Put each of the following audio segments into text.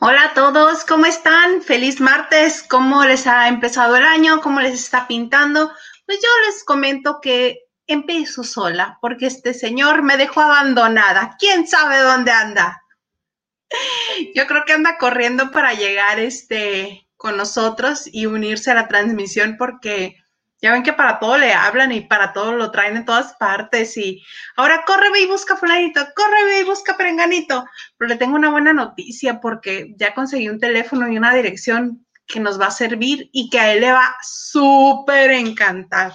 Hola a todos, ¿cómo están? Feliz martes, ¿cómo les ha empezado el año? ¿Cómo les está pintando? Pues yo les comento que empiezo sola porque este señor me dejó abandonada. ¿Quién sabe dónde anda? Yo creo que anda corriendo para llegar este con nosotros y unirse a la transmisión porque ya ven que para todo le hablan y para todo lo traen en todas partes y ahora corre ve y busca fulanito, corre ve y busca perenganito. Pero le tengo una buena noticia porque ya conseguí un teléfono y una dirección que nos va a servir y que a él le va súper encantar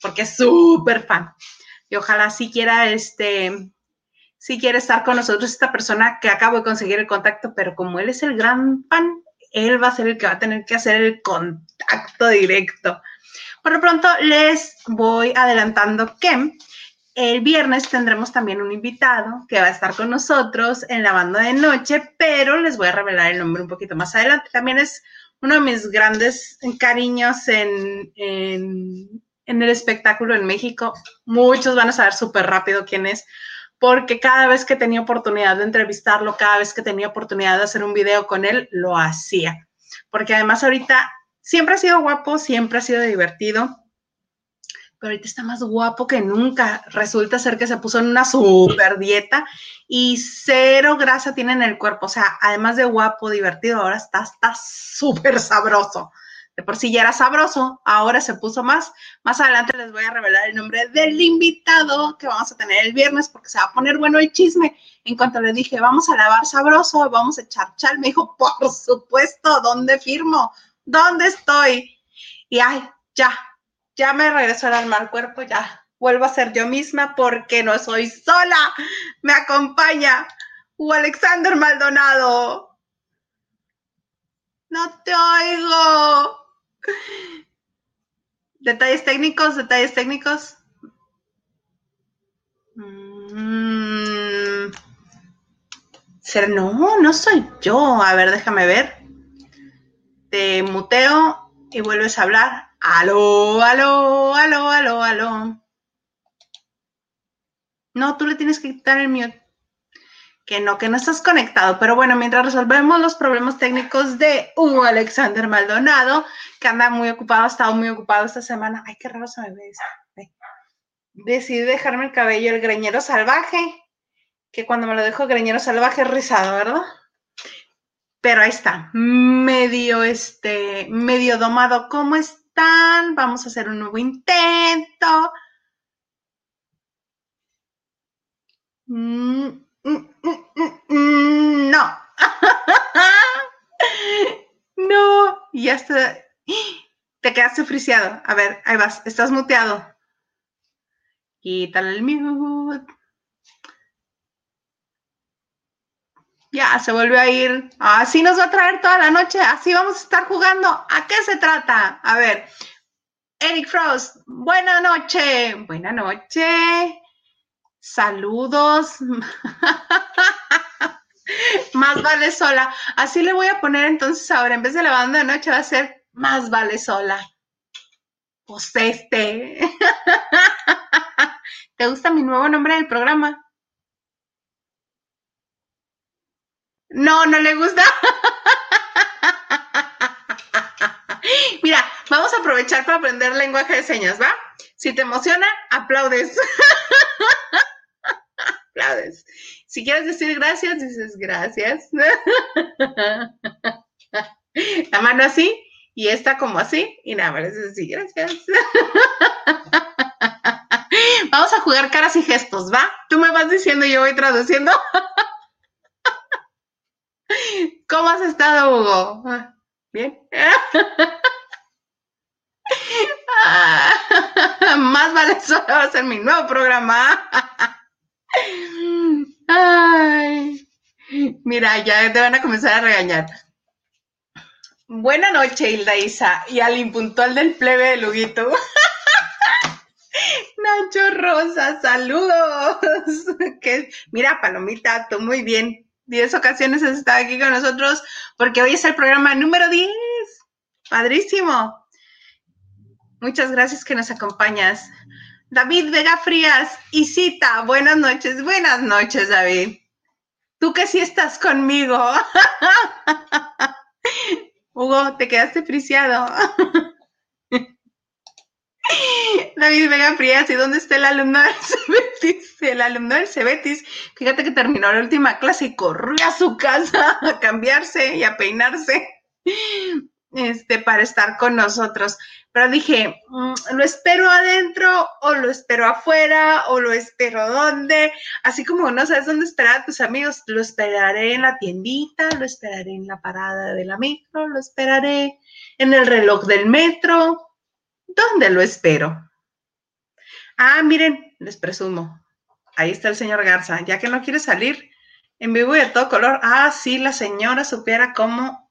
porque es súper fan. Y ojalá si quiera este si quiere estar con nosotros esta persona que acabo de conseguir el contacto, pero como él es el gran fan, él va a ser el que va a tener que hacer el contacto directo. Por lo pronto les voy adelantando que el viernes tendremos también un invitado que va a estar con nosotros en la banda de noche, pero les voy a revelar el nombre un poquito más adelante. También es uno de mis grandes cariños en, en, el espectáculo en México. Muchos van a saber súper rápido quién es, porque cada vez que tenía oportunidad de entrevistarlo, cada vez que tenía oportunidad de hacer un video con él, lo hacía. Porque además ahorita Siempre ha sido guapo, siempre ha sido divertido, pero ahorita está más guapo que nunca. Resulta ser que se puso en una super dieta y cero grasa tiene en el cuerpo. O sea, además de guapo, divertido, ahora está súper sabroso. De por sí ya era sabroso, ahora se puso más. Más adelante les voy a revelar el nombre del invitado que vamos a tener el viernes porque se va a poner bueno el chisme. En cuanto le dije, vamos a lavar sabroso, vamos a echar chal, me dijo, por supuesto, ¿dónde firmo? ¿Dónde estoy? Y ay, ya, ya me regreso al mal cuerpo, ya vuelvo a ser yo misma porque no soy sola. Me acompaña U Alexander Maldonado. No te oigo. Detalles técnicos, detalles técnicos. Mm. No, no soy yo. A ver, déjame ver te muteo y vuelves a hablar. Aló, aló, aló, aló, aló. No, tú le tienes que quitar el mute. Que no, que no estás conectado. Pero bueno, mientras resolvemos los problemas técnicos de Hugo Alexander Maldonado, que anda muy ocupado, ha estado muy ocupado esta semana. Ay, qué raro se me ve eso. Decidí dejarme el cabello el greñero salvaje, que cuando me lo dejo greñero salvaje es rizado, ¿verdad? Pero ahí está, medio, este, medio domado. ¿Cómo están? Vamos a hacer un nuevo intento. Mm, mm, mm, no. no, ya está. Te quedaste friseado. A ver, ahí vas, estás muteado. Quítale el mute. Ya se volvió a ir. Así nos va a traer toda la noche. Así vamos a estar jugando. ¿A qué se trata? A ver. Eric Frost, buena noche. Buena noche. Saludos. más vale sola. Así le voy a poner entonces ahora. En vez de la banda de noche va a ser más vale sola. Pues este. ¿Te gusta mi nuevo nombre del programa? No, no le gusta. Mira, vamos a aprovechar para aprender lenguaje de señas, ¿va? Si te emociona, aplaudes. aplaudes. Si quieres decir gracias, dices gracias. La mano así y esta como así y nada más así, gracias. Vamos a jugar caras y gestos, ¿va? Tú me vas diciendo y yo voy traduciendo. ¿Cómo has estado, Hugo? Ah, bien. Más vale solo ser mi nuevo programa. Ay. Mira, ya te van a comenzar a regañar. Buena noche, Hilda Isa, y al impuntual del plebe de Luguito. Nacho Rosa, saludos. Mira, Palomita, tú muy bien. 10 ocasiones has estado aquí con nosotros porque hoy es el programa número 10. Padrísimo. Muchas gracias que nos acompañas. David Vega Frías y Cita, buenas noches, buenas noches, David. Tú que sí estás conmigo. Hugo, te quedaste friciado. David Vega Frías, ¿y dónde está el alumno del Cebetis? El alumno del Cebetis, fíjate que terminó la última clase y corrió a su casa a cambiarse y a peinarse este, para estar con nosotros. Pero dije, mm, ¿lo espero adentro o lo espero afuera o lo espero dónde? Así como no sabes dónde esperar a tus amigos, lo esperaré en la tiendita, lo esperaré en la parada de la micro, lo esperaré en el reloj del metro. ¿Dónde lo espero? Ah, miren, les presumo. Ahí está el señor Garza, ya que no quiere salir en vivo y de todo color. Ah, sí, la señora supiera cómo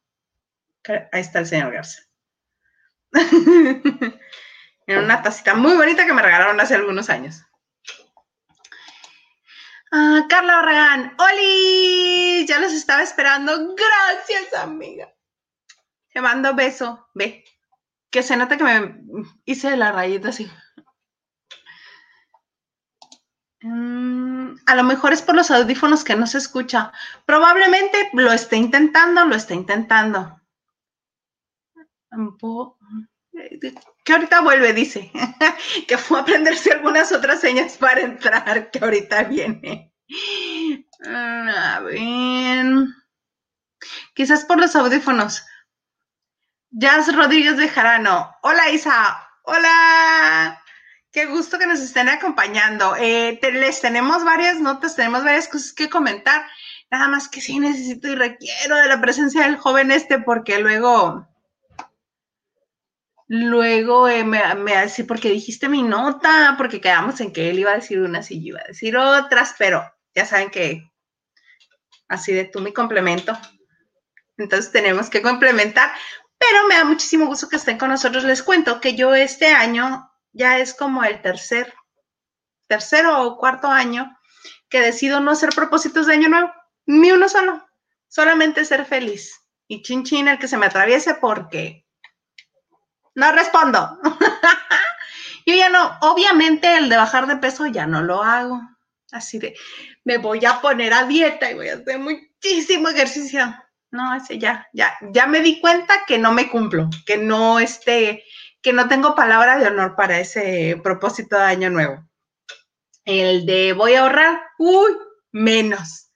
Ahí está el señor Garza. en una tacita muy bonita que me regalaron hace algunos años. Ah, Carla Barragán, ¡Oli! Ya los estaba esperando. Gracias, amiga. Te mando beso. Ve. Que se nota que me hice la rayita así. Mm, a lo mejor es por los audífonos que no se escucha. Probablemente lo esté intentando, lo está intentando que ahorita vuelve, dice, que fue a aprenderse algunas otras señas para entrar, que ahorita viene. A ver. Quizás por los audífonos. Jazz Rodríguez de Jarano. Hola Isa. Hola. Qué gusto que nos estén acompañando. Eh, les tenemos varias notas, tenemos varias cosas que comentar. Nada más que sí necesito y requiero de la presencia del joven este porque luego Luego eh, me, me así, porque dijiste mi nota, porque quedamos en que él iba a decir unas y yo iba a decir otras, pero ya saben que así de tú mi complemento. Entonces tenemos que complementar, pero me da muchísimo gusto que estén con nosotros. Les cuento que yo este año ya es como el tercer, tercero o cuarto año que decido no hacer propósitos de año nuevo, ni uno solo, solamente ser feliz. Y chin chin el que se me atraviese porque no respondo. Yo ya no, obviamente el de bajar de peso ya no lo hago. Así de, me voy a poner a dieta y voy a hacer muchísimo ejercicio. No, ese ya, ya, ya me di cuenta que no me cumplo, que no esté, que no tengo palabra de honor para ese propósito de año nuevo. El de voy a ahorrar, uy, menos,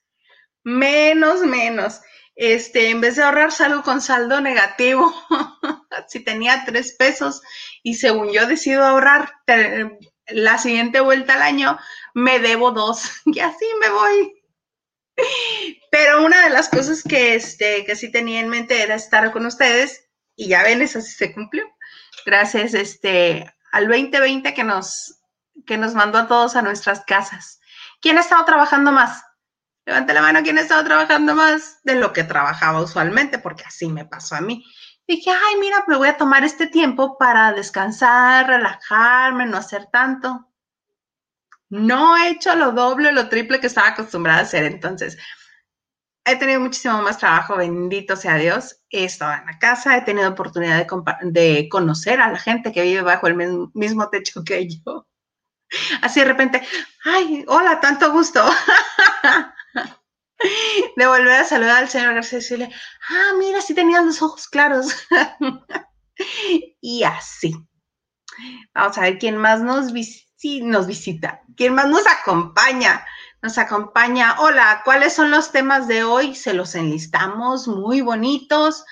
menos, menos. Este, en vez de ahorrar, salgo con saldo negativo. si tenía tres pesos y según yo decido ahorrar la siguiente vuelta al año, me debo dos y así me voy. Pero una de las cosas que, este, que sí tenía en mente era estar con ustedes y ya ven, eso sí se cumplió. Gracias este, al 2020 que nos, que nos mandó a todos a nuestras casas. ¿Quién ha estado trabajando más? Levante la mano, ¿quién ha estado trabajando más de lo que trabajaba usualmente? Porque así me pasó a mí dije, ay, mira, me voy a tomar este tiempo para descansar, relajarme, no hacer tanto. No he hecho lo doble o lo triple que estaba acostumbrada a hacer. Entonces, he tenido muchísimo más trabajo, bendito sea Dios. He estado en la casa, he tenido oportunidad de, conocer a la gente que vive bajo el mismo techo que yo. Así de repente, ay, hola, tanto gusto. de volver a saludar al señor García y decirle, ah, mira, sí tenías los ojos claros. y así. Vamos a ver quién más nos, nos visita, quién más nos acompaña. Nos acompaña. Hola, ¿cuáles son los temas de hoy? Se los enlistamos, muy bonitos.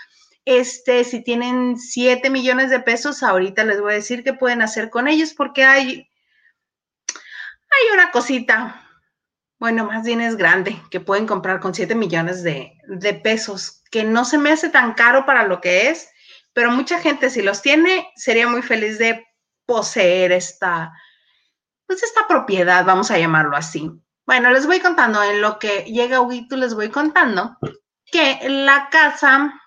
Este, si tienen 7 millones de pesos, ahorita les voy a decir qué pueden hacer con ellos porque hay, hay una cosita bueno, más bien es grande, que pueden comprar con 7 millones de, pesos, que no se me hace tan caro para lo que es, pero mucha gente si los tiene sería muy feliz de poseer esta, pues esta propiedad, vamos a llamarlo así. Bueno, les voy contando, en lo que llega Huguito les voy contando que la casa,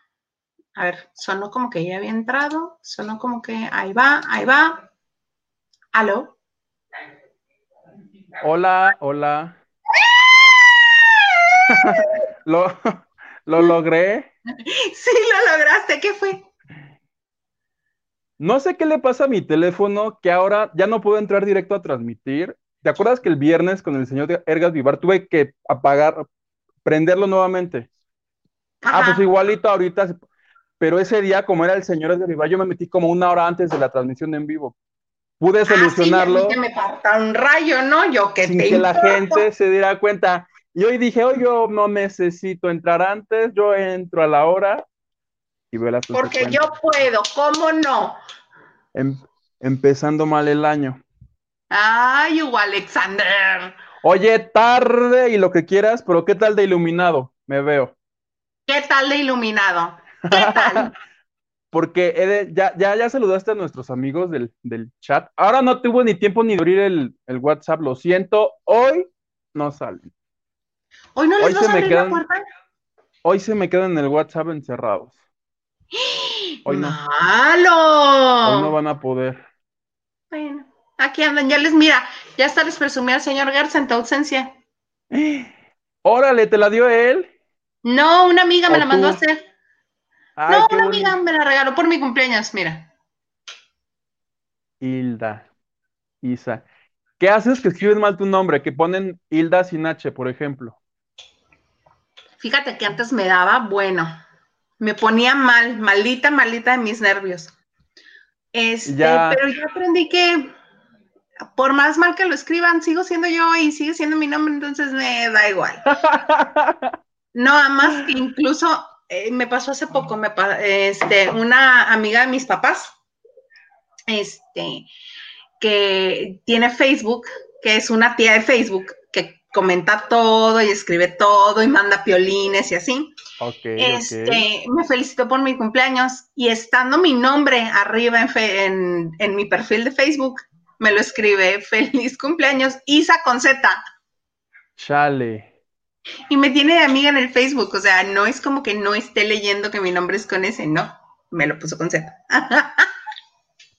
a ver, sonó como que ya había entrado, sonó como que ahí va, ahí va. ¿Aló? Hola, hola. lo, lo logré. Sí, lo lograste. ¿Qué fue? No sé qué le pasa a mi teléfono que ahora ya no puedo entrar directo a transmitir. ¿Te acuerdas que el viernes con el señor Ergas Vivar tuve que apagar, prenderlo nuevamente. Ah, pues igualito ahorita, pero ese día, como era el Señor de Viva, yo me metí como una hora antes de la transmisión en vivo. Pude solucionarlo. Ah, sí, me un rayo, ¿no? Yo que sin que la gente se diera cuenta. Y hoy dije, hoy yo no necesito entrar antes, yo entro a la hora y Porque yo puedo, ¿cómo no? Em, empezando mal el año. Ay, Hugo Alexander. Oye, tarde y lo que quieras, pero ¿qué tal de iluminado? Me veo. ¿Qué tal de iluminado? ¿Qué tal? Porque ya, ya, ya saludaste a nuestros amigos del, chat. Ahora no tuvo ni tiempo ni de abrir el, WhatsApp, lo siento. Hoy no salen. ¿Hoy no les hoy a abrir la puerta? Hoy se me quedan en el WhatsApp encerrados. Hoy no. ¡Malo! Hoy no van a poder. Bueno. Aquí andan, ya les mira, ya está les presumí al señor Garza en tu ausencia. Órale, ¿te la dio él? No, una amiga me la mandó a hacer. no, una amiga me la regaló por mi cumpleaños, mira. Hilda, Isa. ¿Qué haces que escriben mal tu nombre? Que ponen Hilda sin H, por ejemplo. Fíjate que antes me daba, bueno, me ponía mal, malita, malita de mis nervios. Este, pero yo aprendí que por más mal que lo escriban, sigo siendo yo y sigue siendo mi nombre, entonces me da igual. No, más que incluso eh, me pasó hace poco, me, este, una amiga de mis papás, este, que tiene Facebook, que es una tía de Facebook, que comenta todo y escribe todo y manda piolines y así. Este, Me felicitó por mi cumpleaños y estando mi nombre arriba en, en mi perfil de Facebook, me lo escribe, feliz cumpleaños, Isa con Z. Chale. Y me tiene de amiga en el Facebook, o sea, no es como que no esté leyendo que mi nombre es con ese, no, me lo puso con Z.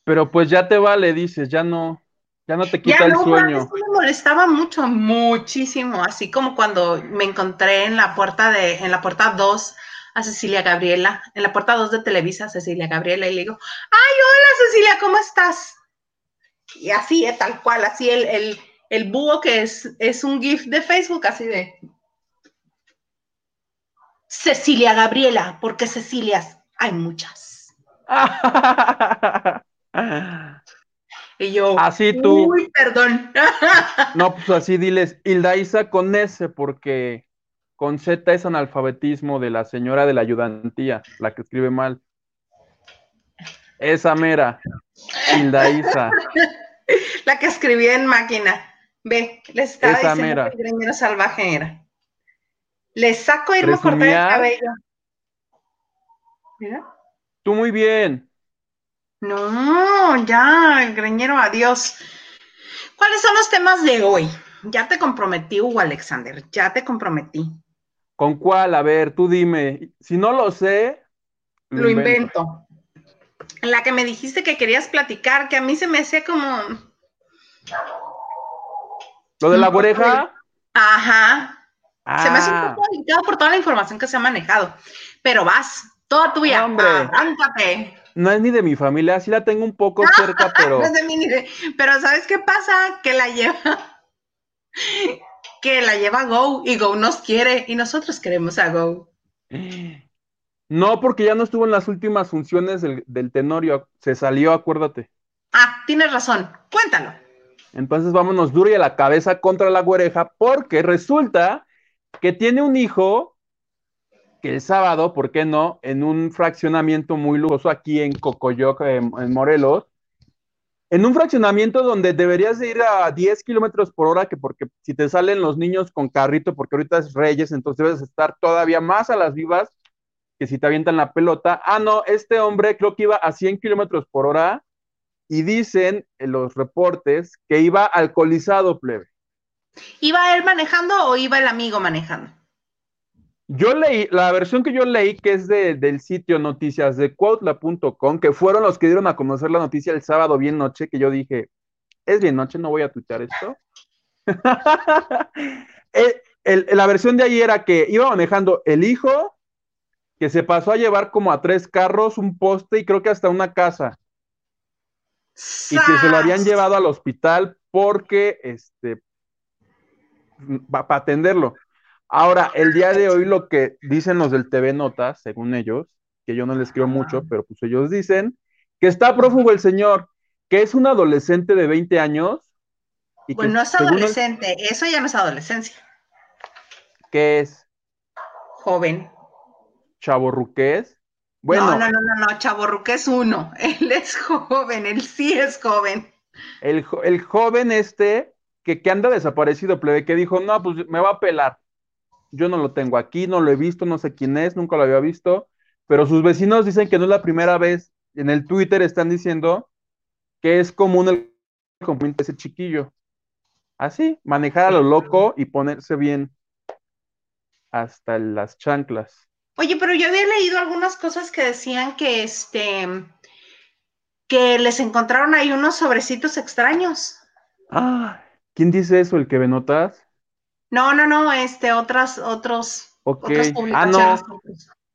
Pero pues ya te vale, dices, ya no, ya no te quita el sueño. me molestaba mucho, muchísimo, así como cuando me encontré en la puerta de, en la puerta 2 a Cecilia Gabriela, en la puerta 2 de Televisa, Cecilia Gabriela, y le digo, ay, hola Cecilia, ¿cómo estás? Y así, es tal cual, así el, el, búho que es, es un GIF de Facebook, así de Cecilia Gabriela, porque Cecilias hay muchas. y yo, así tú. Uy, perdón. no, pues así diles, Hilda Isa con S, porque con Z es analfabetismo de la señora de la ayudantía, la que escribe mal. Esa mera, Hilda Isa. La que escribía en máquina. Ve, le estaba Esa diciendo que el greñero salvaje era. Le saco irme a cortar el cabello. Mira. Tú muy bien. No, ya, greñero, adiós. ¿Cuáles son los temas de hoy? Ya te comprometí, Hugo Alexander, ya te comprometí. ¿Con cuál? A ver, tú dime. Si no lo sé, lo, invento la que me dijiste que querías platicar, que a mí se me hacía como... ¿Lo de la oreja? Ajá. Se me hace un ah. poco delicado por toda la información que se ha manejado. Pero vas, toda tu vida, Hombre. arráncate. No es ni de mi familia, sí la tengo un poco cerca, pero... no es de mí, Pero ¿sabes qué pasa? Que la lleva... que la lleva Go y Go nos quiere y nosotros queremos a Go. No, porque ya no estuvo en las últimas funciones del, Tenorio. Se salió, acuérdate. Ah, tienes razón. Cuéntalo. Entonces vámonos duro y a la cabeza contra la güereja, porque resulta que tiene un hijo que el sábado, ¿por qué no? En un fraccionamiento muy lujoso aquí en Cocoyoc, en, Morelos, en un fraccionamiento donde deberías de ir a 10 kilómetros por hora, que porque si te salen los niños con carrito, porque ahorita es Reyes, entonces debes estar todavía más a las vivas que si te avientan la pelota, ah, no, este hombre creo que iba a 100 kilómetros por hora y dicen en los reportes que iba alcoholizado, plebe. ¿Iba él manejando o iba el amigo manejando? Yo leí, la versión que yo leí, que es del sitio noticias de cuautla.com, que fueron los que dieron a conocer la noticia el sábado bien noche, que yo dije, es bien noche, no voy a tuitear esto. Eh, la versión de ahí era que iba manejando el hijo, que se pasó a llevar como a tres carros, un poste y creo que hasta una casa. Y que se lo habían llevado al hospital porque, este, para atenderlo. Ahora, el día de hoy lo que dicen los del TV Notas, según ellos, que yo no les creo mucho, pero pues ellos dicen que está prófugo el señor, que es un adolescente de 20 años. Y pues no es adolescente, eso ya no es adolescencia. ¿Qué es? Joven. Chaborruqués. Bueno, no, no, no, no, no, Chaborruqués uno. Él es joven, él sí es joven. El, el joven este que, que anda desaparecido, plebe, que dijo, no, pues me va a pelar. Yo no lo tengo aquí, no lo he visto, no sé quién es, nunca lo había visto, pero sus vecinos dicen que no es la primera vez. En el Twitter están diciendo que es común el componente de ese chiquillo. Así, manejar a lo loco y ponerse bien hasta las chanclas. Oye, pero yo había leído algunas cosas que decían que este que les encontraron ahí unos sobrecitos extraños. Ah, ¿quién dice eso? ¿El que ve notas? No, no, no, este, otras, otros, otras Ah, no.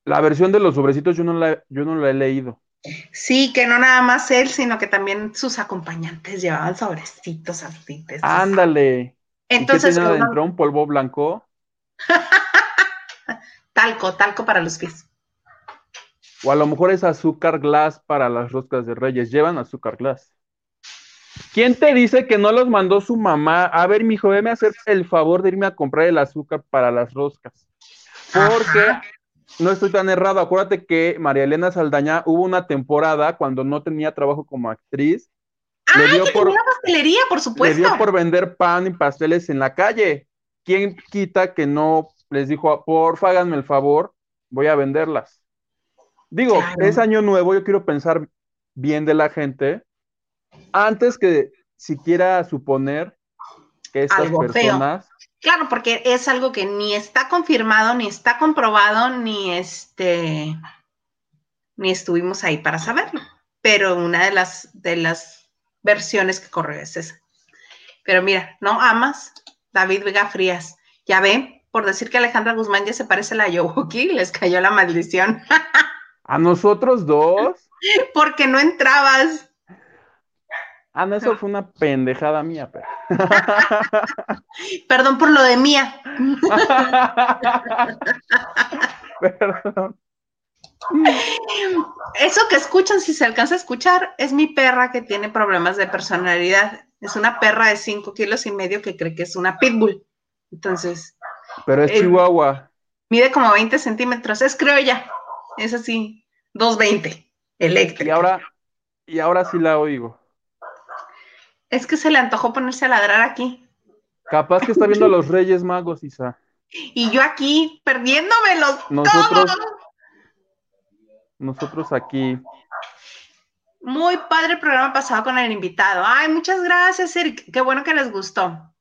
La versión de los sobrecitos yo no la, yo no la he leído. Sí, que no nada más él, sino que también sus acompañantes llevaban sobrecitos así. Ándale. Entonces, ¿Y qué adentro? ¿Un polvo blanco? talco, talco para los pies. O a lo mejor es azúcar glass para las roscas de reyes. Llevan azúcar glass. ¿Quién te dice que no los mandó su mamá? A ver, mijo, déme hacer el favor de irme a comprar el azúcar para las roscas. Porque no estoy tan errado. Acuérdate que María Elena Saldaña hubo una temporada cuando no tenía trabajo como actriz. Ah, le dio por una pastelería, por supuesto. Le dio por vender pan y pasteles en la calle. ¿Quién quita que no les dijo, porfa, háganme el favor, voy a venderlas? Digo, es año nuevo, yo quiero pensar bien de la gente antes que siquiera suponer que estas personas. Claro, porque es algo que ni está confirmado, ni está comprobado, ni este, ni estuvimos ahí para saberlo. Pero una de las, de las versiones que corre es esa. Pero mira, no amas, David Vega Frías. Ya ven, por decir que Alejandra Guzmán ya se parece a la Yowoki, les cayó la maldición. ¿A nosotros dos? Porque no entrabas. Ah, no, eso fue una pendejada mía, pero. Perdón por lo de mía. Perdón. Eso que escuchan, si se alcanza a escuchar, es mi perra que tiene problemas de personalidad. Es una perra de cinco kilos y medio que cree que es una pitbull. Entonces. Pero es eh, Chihuahua. Mide como 20 centímetros. Es criolla. Es así, 220, eléctrica. Y ahora, y ahora sí la oigo. Es que se le antojó ponerse a ladrar aquí. Capaz que está viendo a los Reyes Magos, Isa. Y yo aquí perdiéndomelos nosotros, Nosotros aquí. Muy padre el programa pasado con el invitado. Ay, muchas gracias, Eric. Qué bueno que les gustó.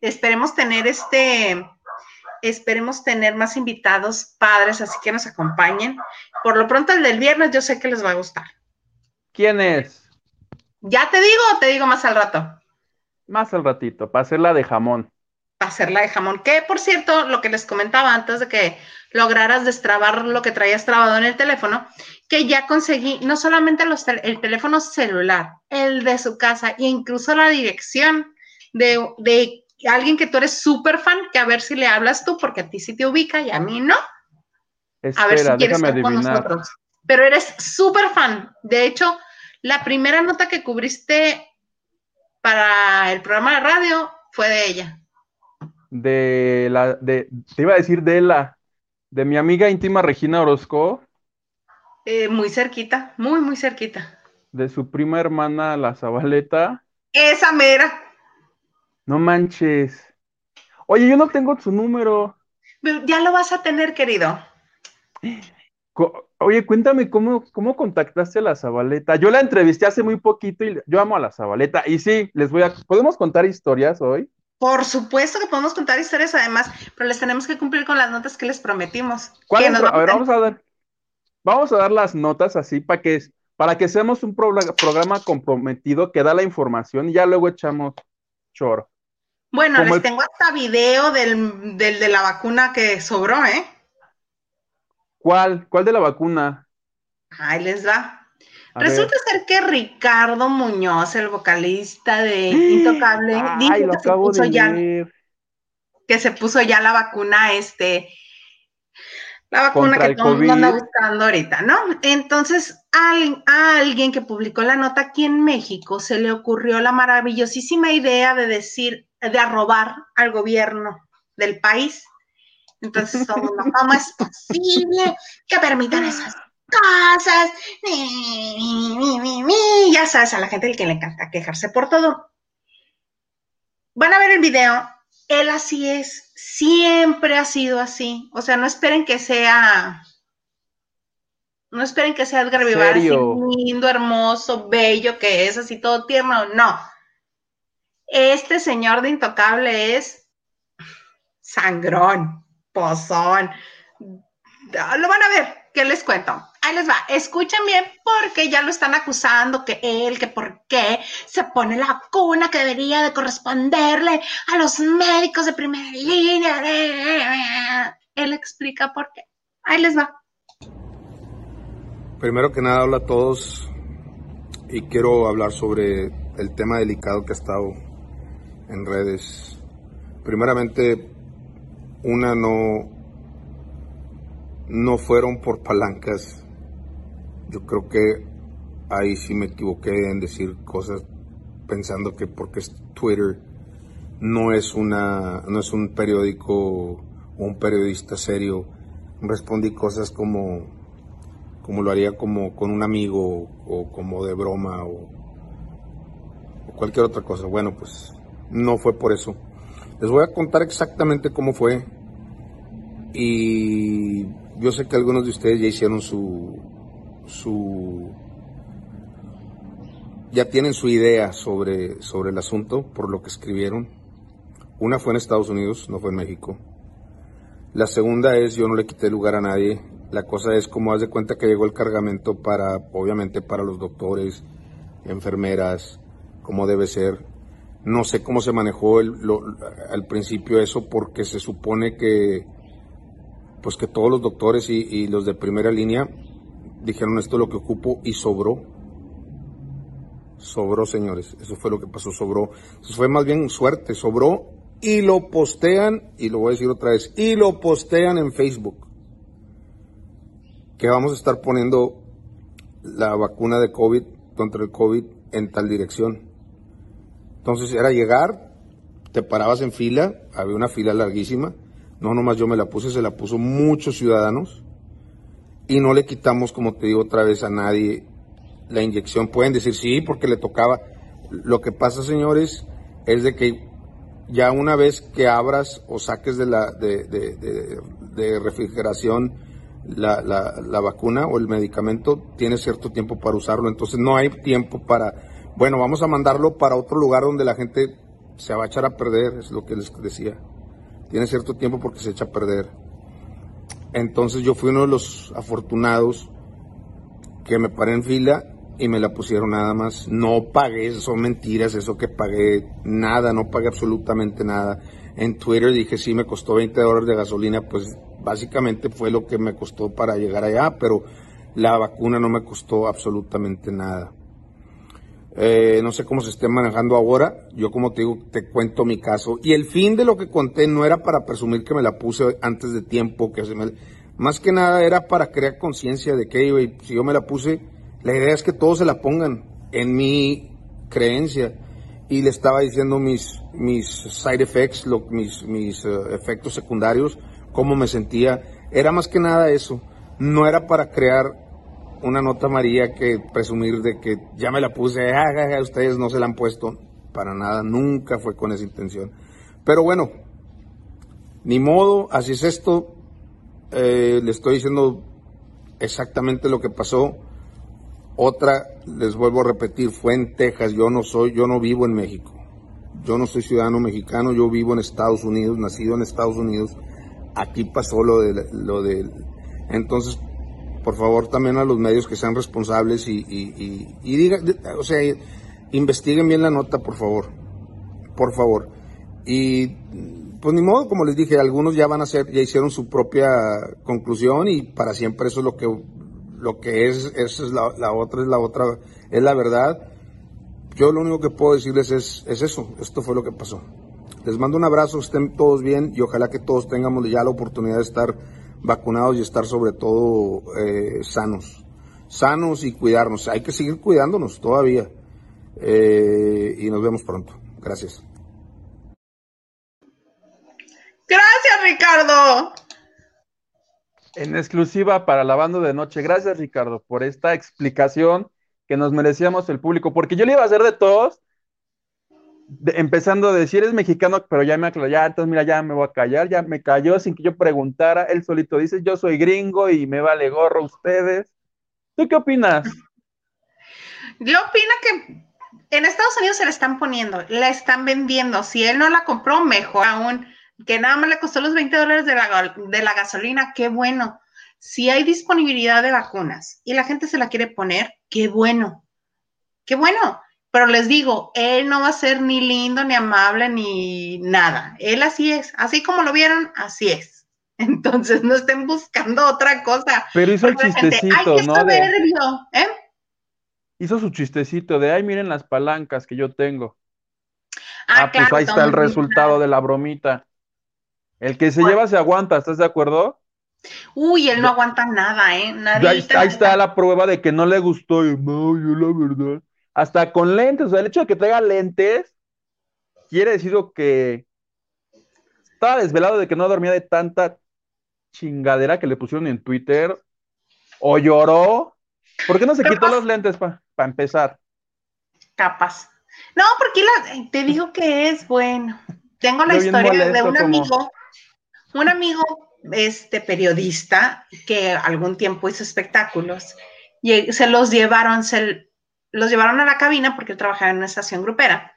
Esperemos tener este, esperemos tener más invitados padres, así que nos acompañen. Por lo pronto, el del viernes yo sé que les va a gustar. ¿Quién es? ¿Ya te digo o te digo más al rato? Más al ratito, para hacerla de jamón. Para hacerla de jamón. Que, por cierto, lo que les comentaba antes de que lograras destrabar lo que traías trabado en el teléfono, que ya conseguí no solamente el teléfono celular, el de su casa e incluso la dirección de, de alguien que tú eres súper fan, que a ver si le hablas tú, porque a ti sí te ubica y a mí no. a ver si quieres estar con nosotros. Pero eres súper fan. De hecho, la primera nota que cubriste para el programa de radio fue de ella. De la, de, te iba a decir de la, de mi amiga íntima Regina Orozco. Eh, muy cerquita, muy, muy cerquita. De su prima hermana, la Zabaleta. Esa mera. No manches. Oye, yo no tengo su número. Ya lo vas a tener, querido. Oye, cuéntame cómo, cómo contactaste a la Zabaleta. Yo la entrevisté hace muy poquito y yo amo a la Zabaleta. Y sí, les voy a. ¿Podemos contar historias hoy? Por supuesto que podemos contar historias además, pero les tenemos que cumplir con las notas que les prometimos. ¿Cuál a ver, vamos a dar. Vamos a dar las notas así para que, para que seamos un programa comprometido que da la información y ya luego echamos choro. Bueno, les tengo hasta video del, del de la vacuna que sobró, ¿eh? ¿Cuál? ¿Cuál de la vacuna? Ahí les va. Resulta ser que Ricardo Muñoz, el vocalista de Intocable, dice que se puso ya. que se puso ya la vacuna, este, la vacuna que todo el mundo anda buscando ahorita, ¿no? Entonces, a, alguien que publicó la nota aquí en México se le ocurrió la maravillosísima idea de decir, de arrobar al gobierno del país. Entonces, ¿cómo es posible que permitan esas cosas? Ya sabes, a la gente el que le encanta quejarse por todo. Van a ver el video. Él así es, siempre ha sido así. O sea, no esperen que sea no esperen que sea Edgar Vivar así lindo, hermoso, bello, que es así todo tierno. No. Este señor de Intocable es sangrón, pozón. Lo van a ver, ¿qué les cuento? Ahí les va, escuchen bien porque ya lo están acusando que él, que por qué se pone la cuna que debería de corresponderle a los médicos de primera línea. Él explica por qué. Ahí les va. Primero que nada, hola a todos y quiero hablar sobre el tema delicado que ha estado en redes. Primeramente, una no, no fueron por palancas. Yo creo que ahí sí me equivoqué en decir cosas pensando que porque es Twitter no es una no es un periódico o un periodista serio. Respondí cosas como como lo haría como con un amigo o como de broma o, cualquier otra cosa. Bueno, pues no fue por eso. Les voy a contar exactamente cómo fue y yo sé que algunos de ustedes ya hicieron su su ya tienen su idea sobre sobre el asunto por lo que escribieron. Una fue en Estados Unidos, no fue en México. La segunda es yo no le quité lugar a nadie la cosa es como haz de cuenta que llegó el cargamento para, obviamente, para los doctores, enfermeras, como debe ser. No sé cómo se manejó al principio eso porque se supone que, pues que todos los doctores y, los de primera línea dijeron esto es lo que ocupo y sobró. Sobró, señores. Eso fue lo que pasó, sobró. Eso fue más bien suerte, sobró y lo postean, y lo voy a decir otra vez, y lo postean en Facebook que vamos a estar poniendo la vacuna de COVID contra el COVID en tal dirección. Entonces era llegar, te parabas en fila, había una fila larguísima, no nomás yo me la puse, se la puso muchos ciudadanos y no le quitamos, como te digo otra vez, a nadie la inyección. Pueden decir sí, porque le tocaba. Lo que pasa, señores, es de que ya una vez que abras o saques de la de, de refrigeración la, la, vacuna o el medicamento tiene cierto tiempo para usarlo, entonces no hay tiempo para, bueno, vamos a mandarlo para otro lugar donde la gente se va a echar a perder, es lo que les decía. Tiene cierto tiempo porque se echa a perder. Entonces yo fui uno de los afortunados que me paré en fila y me la pusieron nada más. No pagué, son mentiras, eso que pagué nada, no pagué absolutamente nada. En Twitter dije, sí, me costó 20 dólares de gasolina, pues básicamente fue lo que me costó para llegar allá, pero la vacuna no me costó absolutamente nada. Eh, no sé cómo se esté manejando ahora. Yo como te digo, te cuento mi caso. Y el fin de lo que conté no era para presumir que me la puse antes de tiempo, que más que nada era para crear conciencia de que si yo me la puse, la idea es que todos se la pongan en mi creencia. Y le estaba diciendo mis, mis side effects, mis, mis eh, efectos secundarios cómo me sentía. Era más que nada eso. No era para crear una nota amarilla que presumir de que ya me la puse, ah, ustedes no se la han puesto. Para nada, nunca fue con esa intención. Pero bueno, ni modo, así es esto. Eh, le estoy diciendo exactamente lo que pasó. Otra, les vuelvo a repetir, fue en Texas. Yo no soy, yo no vivo en México. Yo no soy ciudadano mexicano, yo vivo en Estados Unidos, nacido en Estados Unidos aquí pasó lo de, lo de, entonces, por favor también a los medios que sean responsables y, y, y, digan, o sea, investiguen bien la nota, por favor, por favor. Y pues ni modo, como les dije, algunos ya van a hacer, ya hicieron su propia conclusión y para siempre eso es lo que, lo que es, eso es la, la otra, es la otra, es la verdad. Yo lo único que puedo decirles es, es eso, esto fue lo que pasó. Les mando un abrazo, estén todos bien y ojalá que todos tengamos ya la oportunidad de estar vacunados y estar sobre todo eh, sanos. Sanos y cuidarnos. Hay que seguir cuidándonos todavía. Eh, y nos vemos pronto. Gracias. Gracias, Ricardo. En exclusiva para la banda de noche. Gracias, Ricardo, por esta explicación que nos merecíamos el público, porque yo le iba a hacer de todos, empezando a decir, eres mexicano, pero ya me aclaró, ya, entonces mira, ya me voy a callar, ya me cayó sin que yo preguntara, él solito dice, yo soy gringo y me vale gorro ustedes. ¿Tú qué opinas? Yo opino que en Estados Unidos se la están poniendo, la están vendiendo. Si él no la compró, mejor aún. Que nada más le costó los 20 dólares de la, de la gasolina, qué bueno. Si hay disponibilidad de vacunas y la gente se la quiere poner, qué bueno. Qué bueno. Pero les digo, él no va a ser ni lindo, ni amable, ni nada. Él así es. Así como lo vieron, así es. Entonces no estén buscando otra cosa. Pero hizo el chistecito, ¿no? ¿eh? hizo su chistecito de, ay, miren las palancas que yo tengo. Ah, ah pues ahí está el resultado de la bromita. El que se lleva se aguanta, ¿estás de acuerdo? Uy, él no aguanta nada, ¿eh? ahí, está la prueba de que no le gustó. Y, no, yo la verdad. Hasta con lentes, o sea, el hecho de que traiga lentes quiere decir que estaba desvelado de que no dormía de tanta chingadera que le pusieron en Twitter. O lloró. ¿Por qué no se quitó los lentes, pa? para empezar. Capaz. No, porque te digo que es bueno. Tengo la historia de un amigo, un amigo este periodista que algún tiempo hizo espectáculos y se los llevaron, se los llevaron a la cabina porque él trabajaba en una estación grupera.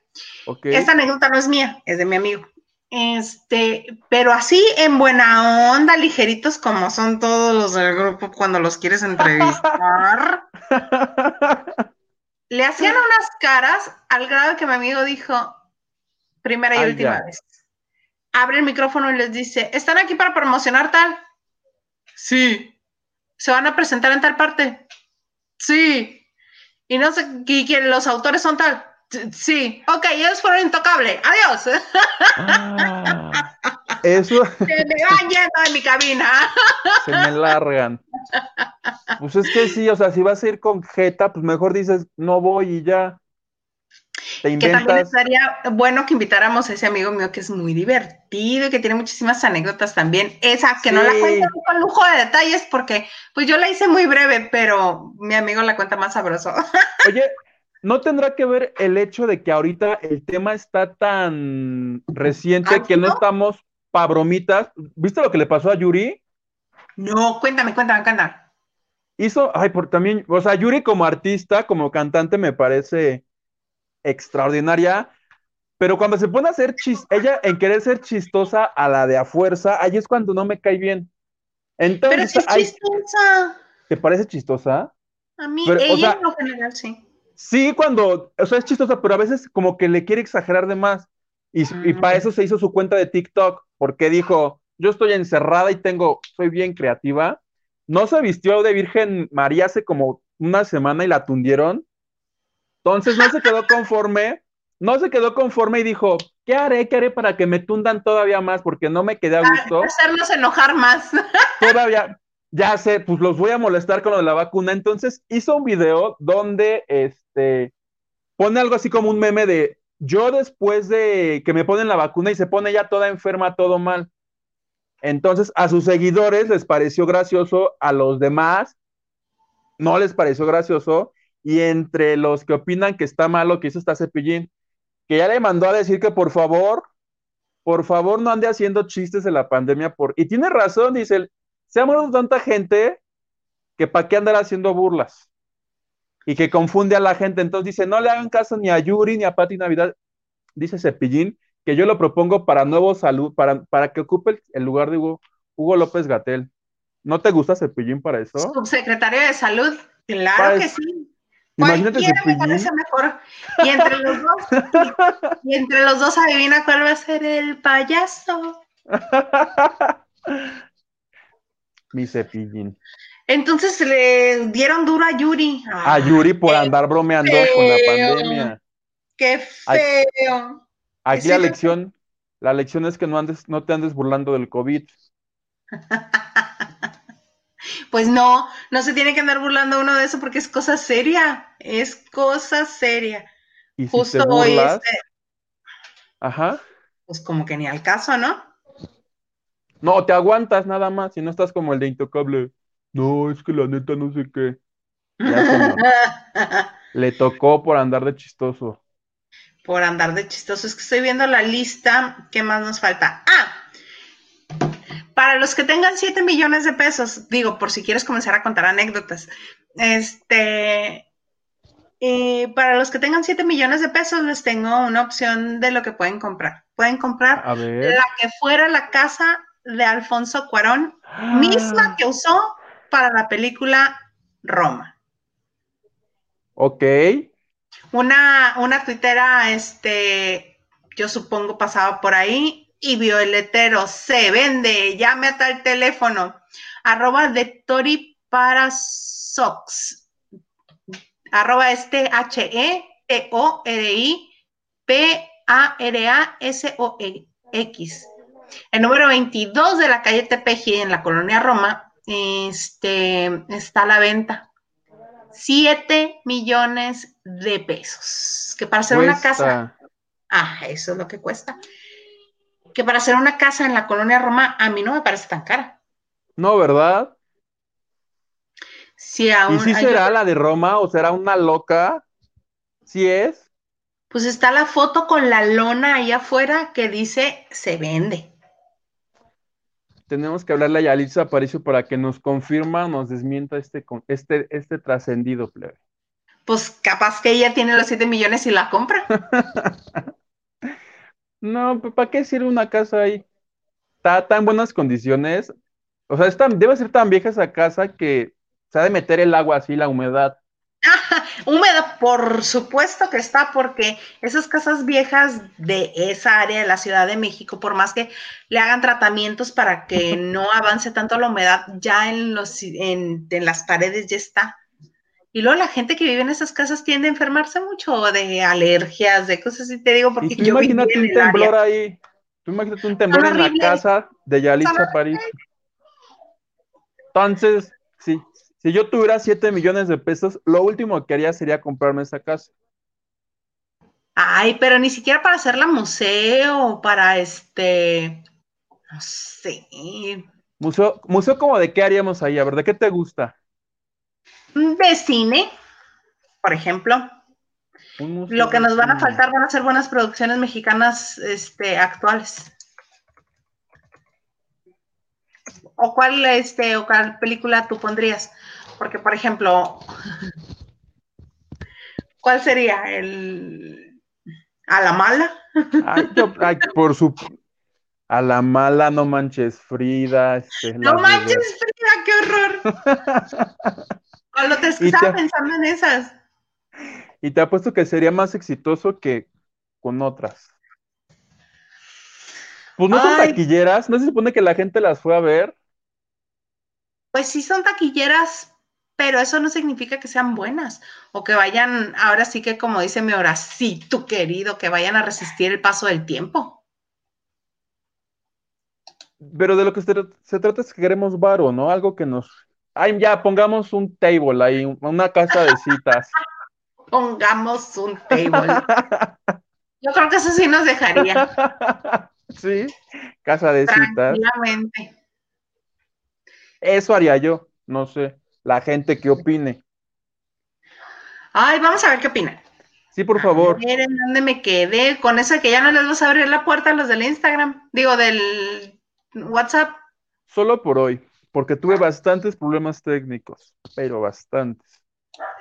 Esta anécdota no es mía, es de mi amigo. Este, pero así en buena onda, ligeritos como son todos los del grupo cuando los quieres entrevistar. le hacían unas caras al grado que mi amigo dijo, primera y última vez. Abre el micrófono y les dice, ¿están aquí para promocionar tal? Sí. ¿Se van a presentar en tal parte? Sí. Y no sé, ¿y los autores son tal? Sí, ok, ellos fueron intocables. Adiós. Ah, eso. Se me van yendo de mi cabina. Se me largan. Pues es que sí, o sea, si vas a ir con Jeta, pues mejor dices, no voy y ya. Te Que también estaría bueno que invitáramos a ese amigo mío que es muy divertido y que tiene muchísimas anécdotas también. Esa que no la cuento con lujo de detalles porque pues yo la hice muy breve, pero mi amigo la cuenta más sabroso. Oye, ¿No tendrá que ver el hecho de que ahorita el tema está tan reciente que no estamos pa' bromitas? ¿Viste lo que le pasó a Yuri? No, cuéntame, cuéntame, cuéntame. Hizo, ay, por también, o sea, Yuri como artista, como cantante me parece extraordinaria, pero cuando se pone a hacer chis, ella en querer ser chistosa a la de a fuerza, ahí es cuando no me cae bien. Entonces, pero es chistosa. ¿Te parece chistosa? A mí, ella en lo general, sí. Sí, cuando, o sea, es chistosa, pero a veces como que le quiere exagerar de más. Y, para eso se hizo su cuenta de TikTok, porque dijo, yo estoy encerrada y tengo, soy bien creativa. No se vistió de Virgen María hace como una semana y la tundieron. Entonces no se quedó conforme, no se quedó conforme y dijo, ¿qué haré? ¿Qué haré para que me tundan todavía más? Porque no me quedé a gusto. hacerlos enojar más. Todavía, ya sé, pues los voy a molestar con lo de la vacuna. Entonces hizo un video donde, este, pone algo así como un meme de yo después de que me ponen la vacuna y se pone ya toda enferma, todo mal. Entonces a sus seguidores les pareció gracioso, a los demás no les pareció gracioso. Y entre los que opinan que está malo que hizo está Cepillín, que ya le mandó a decir que por favor, por favor no ande haciendo chistes de la pandemia. Por... Y tiene razón, dice, se ha muerto tanta gente que para qué andar haciendo burlas y que confunde a la gente. Entonces dice, no le hagan caso ni a Yuri ni a Pati Navidad, dice Cepillín, que yo lo propongo para nuevo salud, para, para que ocupe el, lugar de Hugo, Hugo López Gatel. ¿No te gusta Cepillín para eso? Subsecretario de Salud, claro que sí. Imagínate Cepillín. me parece mejor. Y entre los dos, y entre los dos adivina cuál va a ser el payaso. Mi cepillín. Entonces le dieron duro a Yuri. a Yuri por andar bromeando con la pandemia. Qué feo. Aquí la lección, La lección es que no andes, no te andes burlando del COVID. Pues no, no se tiene que andar burlando uno de eso porque es cosa seria, es cosa seria. Y Justo hoy, este, ajá. pues como que ni al caso, ¿no? No, te aguantas nada más y no estás como el de Intocable. No, es que la neta no sé qué. Ya. Le tocó por andar de chistoso. Por andar de chistoso. Es que estoy viendo la lista. ¿Qué más nos falta? Ah, para los que tengan 7 millones de pesos, digo, por si quieres comenzar a contar anécdotas. Este, eh, para los que tengan 7 millones de pesos, les tengo una opción de lo que pueden comprar. Pueden comprar A ver. la que fuera la casa de Alfonso Cuarón, misma que usó para la película Roma. Ok. Una, una tuitera, este, yo supongo pasaba por ahí y vio el letero, se vende, llame a tal teléfono, arroba de Tori para Sox, arroba este H-E-T-O-R-I P-A-R-A-S-O-X. El número 22 de la calle Tepeji en la colonia Roma, este, está a la venta. 7 millones de pesos. Que para hacer una casa, ah, eso es lo que cuesta. Que para hacer una casa en la colonia Roma, a mí no me parece tan cara. No, ¿verdad? Si ¿Y aún si hay será la de Roma o será una loca? ¿Sí es? pues está la foto con la lona ahí afuera que dice se vende. Tenemos que hablarle a Yalitza Aparicio para que nos confirma, nos desmienta este, este, este trascendido, plebe. Pues capaz que ella tiene los 7 millones y la compra. No, ¿para qué sirve una casa ahí? Está tan buenas condiciones. O sea, tan- debe ser tan vieja esa casa que se ha de meter el agua así, la humedad. Húmeda, por supuesto que está, porque esas casas viejas de esa área de la Ciudad de México, por más que le hagan tratamientos para que no avance tanto la humedad, ya en los en, en las paredes ya está. Y luego la gente que vive en esas casas tiende a enfermarse mucho de alergias, de cosas así, te digo, porque Y tú yo viví imagínate en un temblor área. ahí. Tú imagínate un temblor en la casa de Yalitza Aparicio. Entonces, sí, si yo tuviera 7 millones de pesos, lo último que haría sería comprarme esa casa. Ay, pero ni siquiera para hacerla museo, para este, no sé, Museo, museo como de qué haríamos ahí, a ver, ¿de qué te gusta? De cine, por ejemplo. Lo que nos van a faltar van a ser buenas producciones mexicanas este, actuales. ¿O cuál, este, o cuál película tú pondrías? Porque, por ejemplo, ¿cuál sería? ¿El a la mala? Ay, yo- ay, por su a la mala, no manches, Frida, este, No manches, Frida, qué horror. Cuando te Y estaba te- pensando en esas. Y te apuesto que sería más exitoso que con otras. Pues no son taquilleras, no se supone que la gente las fue a ver. Pues sí son taquilleras, pero eso no significa que sean buenas o que vayan, ahora sí que como dice mi horacito querido, que vayan a resistir el paso del tiempo. Pero de lo que se, se trata es que queremos varo, ¿no? Algo que nos. Ay, ya, pongamos un table ahí, un- una casa de citas. Pongamos un table. Yo creo que eso sí nos dejaría Sí, casa de citas. Eso haría yo, no sé. La gente que opine. Ay, vamos a ver qué opinan. Sí, por favor. A ver, ¿en dónde me quedé? Con eso de que ya no les vas a abrir la puerta a los del Instagram, digo, del WhatsApp. Solo por hoy, porque tuve bastantes problemas técnicos, pero bastantes.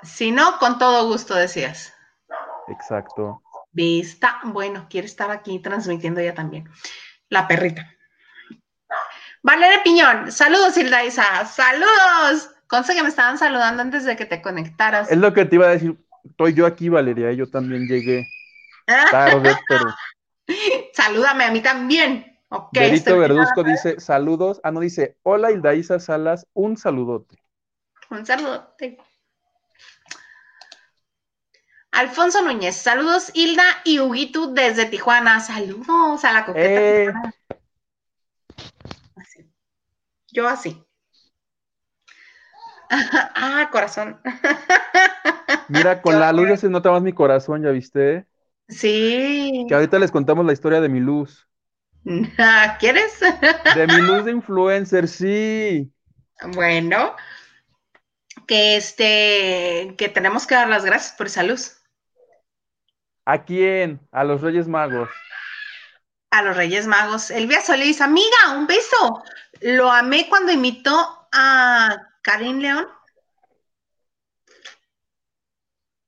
Si no, con todo gusto decías. Exacto. Vista, bueno, quiere estar aquí transmitiendo ella también. La perrita. Valeria Piñón, saludos, Hilda Isa, saludos. Conste que me estaban saludando antes de que te conectaras. Es lo que te iba a decir. Estoy yo aquí, Valeria, yo también llegué tarde, pero Salúdame a mí también. Ok, Berito estoy Verduzco dice saludos. Ah, no, dice hola Hildaísa Salas, un saludote. Un saludote. Alfonso Núñez, saludos Hilda y Huguito desde Tijuana. Saludos a la coqueta. Eh. Así. Yo así. ah, corazón. Mira, con la luz ya se nota más mi corazón, ¿ya viste? Sí. Que ahorita les contamos la historia de mi luz. ¿Quieres? De mi luz de influencer, sí. Bueno, que este, que tenemos que dar las gracias por esa luz. ¿A quién? A los Reyes Magos. A los Reyes Magos. Elvia Solís, amiga, un beso. Lo amé cuando imitó a Karim León.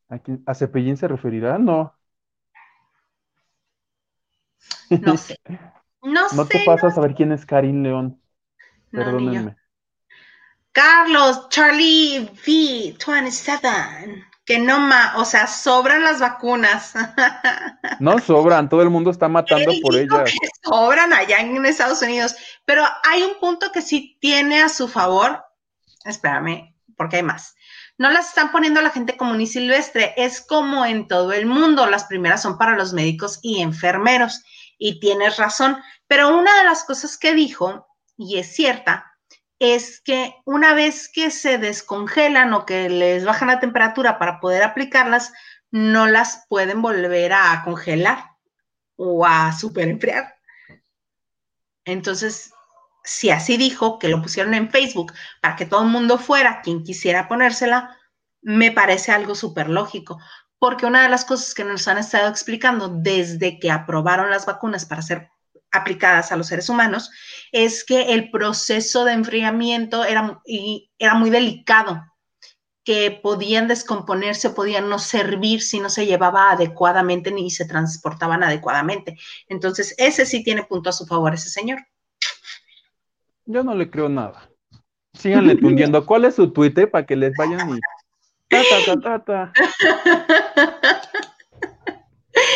¿A, quién- ¿A Cepillín se referirá? No. No sé. No, No te sé. pasa a saber quién es Karim León. no. Perdónenme. Carlos, Charlie V27. Que no ma, o sea, sobran las vacunas. No sobran, todo el mundo está matando por ellas. que sobran allá en Estados Unidos. Pero hay un punto que sí tiene a su favor. Espérame, porque hay más. No las están poniendo la gente común y silvestre. Es como en todo el mundo. Las primeras son para los médicos y enfermeros. Y tienes razón. Pero una de las cosas que dijo, y es cierta, es que una vez que se descongelan o que les bajan la temperatura para poder aplicarlas, no las pueden volver a congelar o a super enfriar. Entonces, si así dijo, que lo pusieron en Facebook para que todo el mundo fuera quien quisiera ponérsela, me parece algo súper lógico, porque una de las cosas que nos han estado explicando desde que aprobaron las vacunas para ser aplicadas a los seres humanos es que el proceso de enfriamiento era, y era muy delicado, que podían descomponerse o podían no servir si no se llevaba adecuadamente ni se transportaban adecuadamente. Entonces, ese sí tiene punto a su favor, ese señor. Yo no le creo nada. Síganle tundiendo. ¿Cuál es su Twitter para que les vayan y.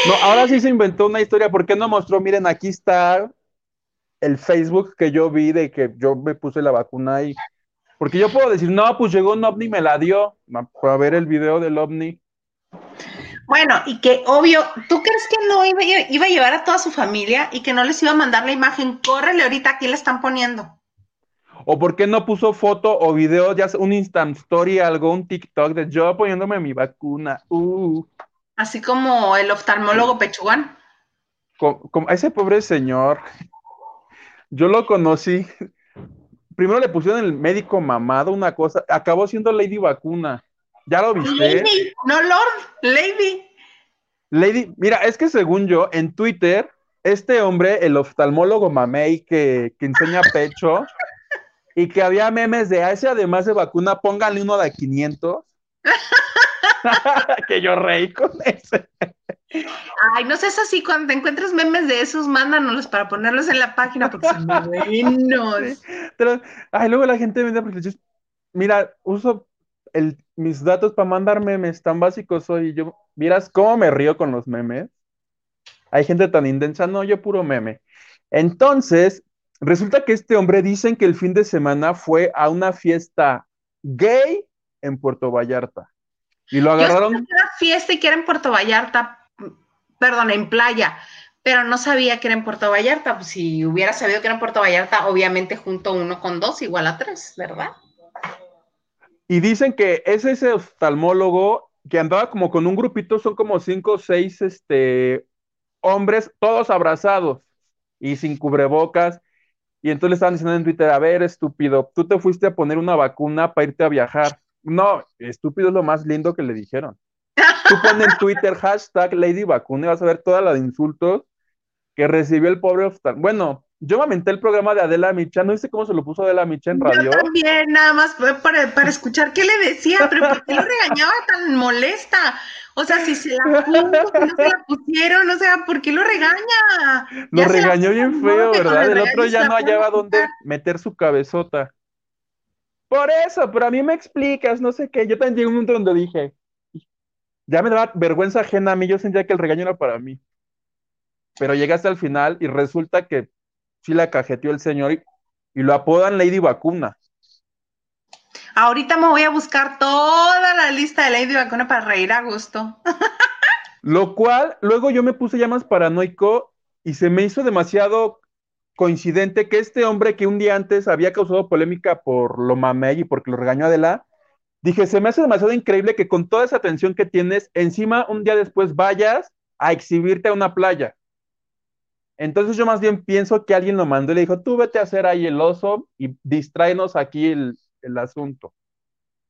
No, ahora sí se inventó una historia. ¿Por qué no mostró? Miren, aquí está el Facebook que yo vi de que yo me puse la vacuna ahí. Porque yo puedo decir, no, pues llegó un ovni y me la dio. Para ver el video del ovni. Bueno, y que obvio, ¿tú crees que no iba, iba a llevar a toda su familia y que no les iba a mandar la imagen? Córrele ahorita, aquí la están poniendo. ¿O por qué no puso foto o video, ya sea un Instant Story, algo, un TikTok de yo poniéndome mi vacuna? Uh, Así como el oftalmólogo Pechugán. como, como- ese pobre señor, yo lo conocí. Primero le pusieron el médico mamado, una cosa, acabó siendo Lady Vacuna. ¿Ya lo viste? Lady, no Lord, Lady. Lady, mira, es que según yo, en Twitter, este hombre, el oftalmólogo mamey que, que enseña pecho, y que había memes de a ese además de vacuna, pónganle uno de 500. que yo reí con ese. Ay, no seas así, cuando te encuentres memes de esos, mándanos para ponerlos en la página porque son buenos. Pero, ay, luego la gente me yo, mira, uso el, mis datos para mandar memes, tan básicos soy. Yo, ¿vieras cómo me río con los memes? Hay gente tan intensa, no, yo puro meme. Entonces, resulta que este hombre dicen que el fin de semana fue a una fiesta gay en Puerto Vallarta. Y lo Yo agarraron. sabía que era fiesta y que era en Puerto Vallarta, perdón, en playa, pero no sabía que era en Puerto Vallarta. Pues si hubiera sabido que era en Puerto Vallarta, obviamente junto uno con dos igual a tres, ¿verdad? Y dicen que es ese oftalmólogo que andaba como con un grupito, son como cinco o seis este, hombres, todos abrazados y sin cubrebocas. Y entonces le estaban diciendo en Twitter, a ver, estúpido, tú te fuiste a poner una vacuna para irte a viajar. No, estúpido es lo más lindo que le dijeron. Tú pones en Twitter hashtag Lady Vacuna y vas a ver toda la de insultos que recibió el pobre oftalmólogo. Bueno, yo me aventé el programa de Adela Micha, ¿no viste cómo se lo puso Adela Micha en radio? Yo también, nada más fue para, para escuchar qué le decía, pero ¿por qué lo regañaba tan molesta? O sea, si se la puso, no se la pusieron, o sea, ¿por qué lo regaña? Lo Ya regañó bien feo, ¿verdad? el otro ya no hallaba dónde meter su cabezota. Por eso, pero a mí me explicas, no sé qué. Yo también llegué a un momento donde dije, ya me daba vergüenza ajena a mí, yo sentía que el regaño era para mí. Pero llegaste al final y resulta que sí la cajeteó el señor y, y lo apodan Lady Vacuna. Ahorita me voy a buscar toda la lista de Lady Vacuna para reír a gusto. Lo cual, luego yo me puse ya más paranoico y se me hizo demasiado coincidente que este hombre que un día antes había causado polémica por lo mamey y porque lo regañó Adela, dije, se me hace demasiado increíble que con toda esa atención que tienes, encima un día después vayas a exhibirte a una playa. Entonces yo más bien pienso que alguien lo mandó y le dijo, tú vete a hacer ahí el oso y distráenos aquí el, el asunto.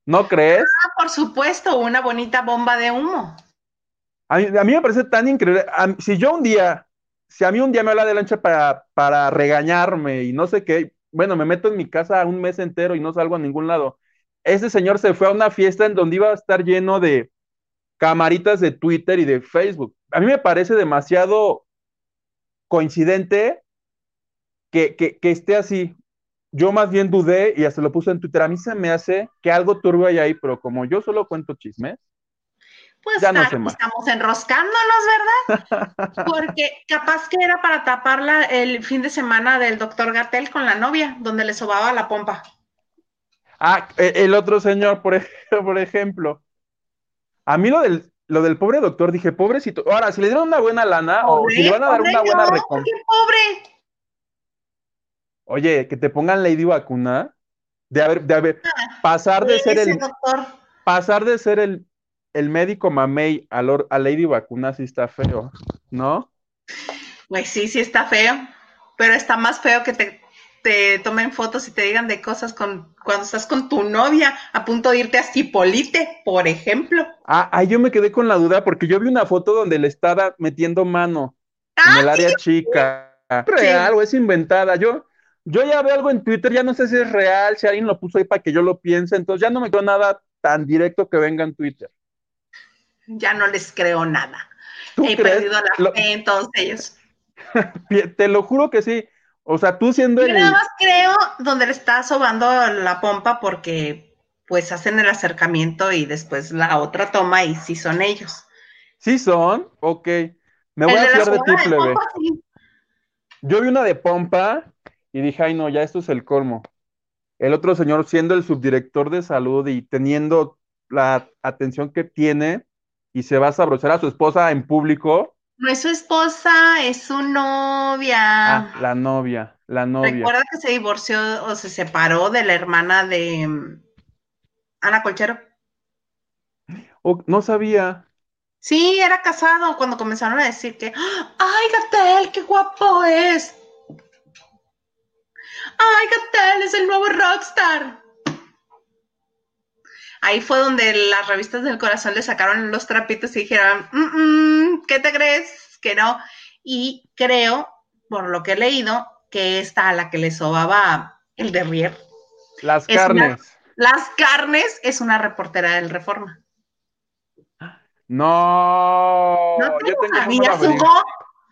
¿No crees? Ah, por supuesto, una bonita bomba de humo. A mí, a mí me parece tan increíble. Si yo un día, si a mí un día me habla de lancha para, para regañarme y no sé qué, bueno, me meto en mi casa un mes entero y no salgo a ningún lado. Ese señor se fue a una fiesta en donde iba a estar lleno de camaritas de Twitter y de Facebook. A mí me parece demasiado coincidente que, que, que esté así. Yo más bien dudé y hasta lo puse en Twitter. A mí se me hace que algo turbio hay ahí, pero como yo solo cuento chismes, Pues Ya no sé más. estamos enroscándonos, ¿verdad? Porque capaz que era para taparla el fin de semana del doctor Gatel con la novia, donde le sobaba la pompa. Ah, e- el otro señor, por ejemplo. A mí lo del, lo del pobre doctor, dije, pobrecito. Ahora, si le dieron una buena lana o si le van a dar una buena no, recompensa. pobre. Oye, que te pongan Lady Vacuna, de haber, de haber, pasar de ser el, doctor. pasar de ser el, el médico mamey a, Lor- a Lady Vacuna sí está feo, ¿no? Pues sí, sí está feo, pero está más feo que te, te tomen fotos y te digan de cosas con, cuando estás con tu novia a punto de irte a Cipolite, por ejemplo. Ah, ahí yo me quedé con la duda porque yo vi una foto donde le estaba metiendo mano en Ah, el área chica. ¿Es real o es inventada? Yo, yo ya veo algo en Twitter, ya no sé si es real, si alguien lo puso ahí para que yo lo piense, entonces ya no me creo nada tan directo que venga en Twitter. ya no les creo nada. ¿Tú He crees? perdido la Lo- fe en todos ellos. te lo juro que sí. O sea, tú siendo Yo el... nada más creo donde le está sobando la pompa porque pues hacen el acercamiento y después la otra toma y sí son ellos. Sí son, ok. Me voy El a fiar de ti, de plebe. pompa, sí. Yo vi una de pompa y dije, ay no, ya esto es el colmo. El otro señor siendo el subdirector de salud y teniendo la atención que tiene y se va a sabrochar a su esposa en público. No es su esposa, es su novia. Ah, la novia, la novia. Recuerda que se divorció o se separó de la hermana de mm, Ana Colchero. Oh, no sabía. Sí, era casado cuando comenzaron a decir que, ¡ay, Gatel, qué guapo es! ¡Ay, Gatel es el nuevo rockstar! Ahí fue donde las revistas del corazón le sacaron los trapitos y dijeron, "Mm, mm, ¿qué te crees? Que no. Y creo, por lo que he leído, que esta a la que le sobaba el derrier, Las una- carnes. las carnes, es una reportera del Reforma. No, ¿No te yo tengo forma?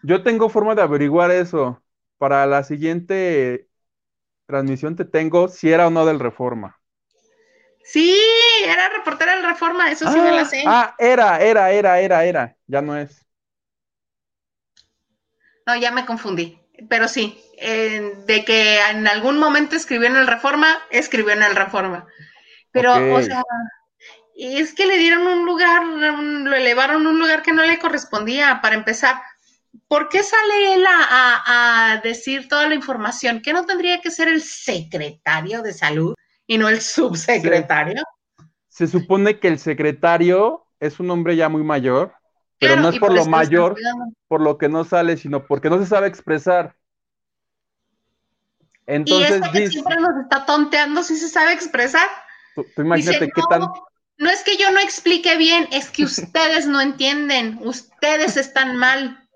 Yo tengo forma de averiguar eso. Para la siguiente transmisión te tengo si era o no del Reforma. Sí, era reportera del Reforma, eso sí me la sé. ah, era, era, era, era, era. Ya no es. No, ya me confundí. Pero sí, eh, de que en algún momento escribió en el Reforma, escribió en el Reforma. Pero, o sea, es que le dieron un lugar, lo elevaron a un lugar que no le correspondía para empezar. ¿Por qué sale él a, a- a decir toda la información? ¿Que no tendría que ser el secretario de salud y no el subsecretario? Se supone que el secretario es un hombre ya muy mayor, pero Claro, no es y por lo mayor, por lo que no sale, sino porque no se sabe expresar. Y Entonces, este que dice- siempre nos está tonteando, sí se sabe expresar. tú, tú imagínate Dice, qué no, tan... no es que yo no explique bien, es que ustedes no entienden, ustedes están mal.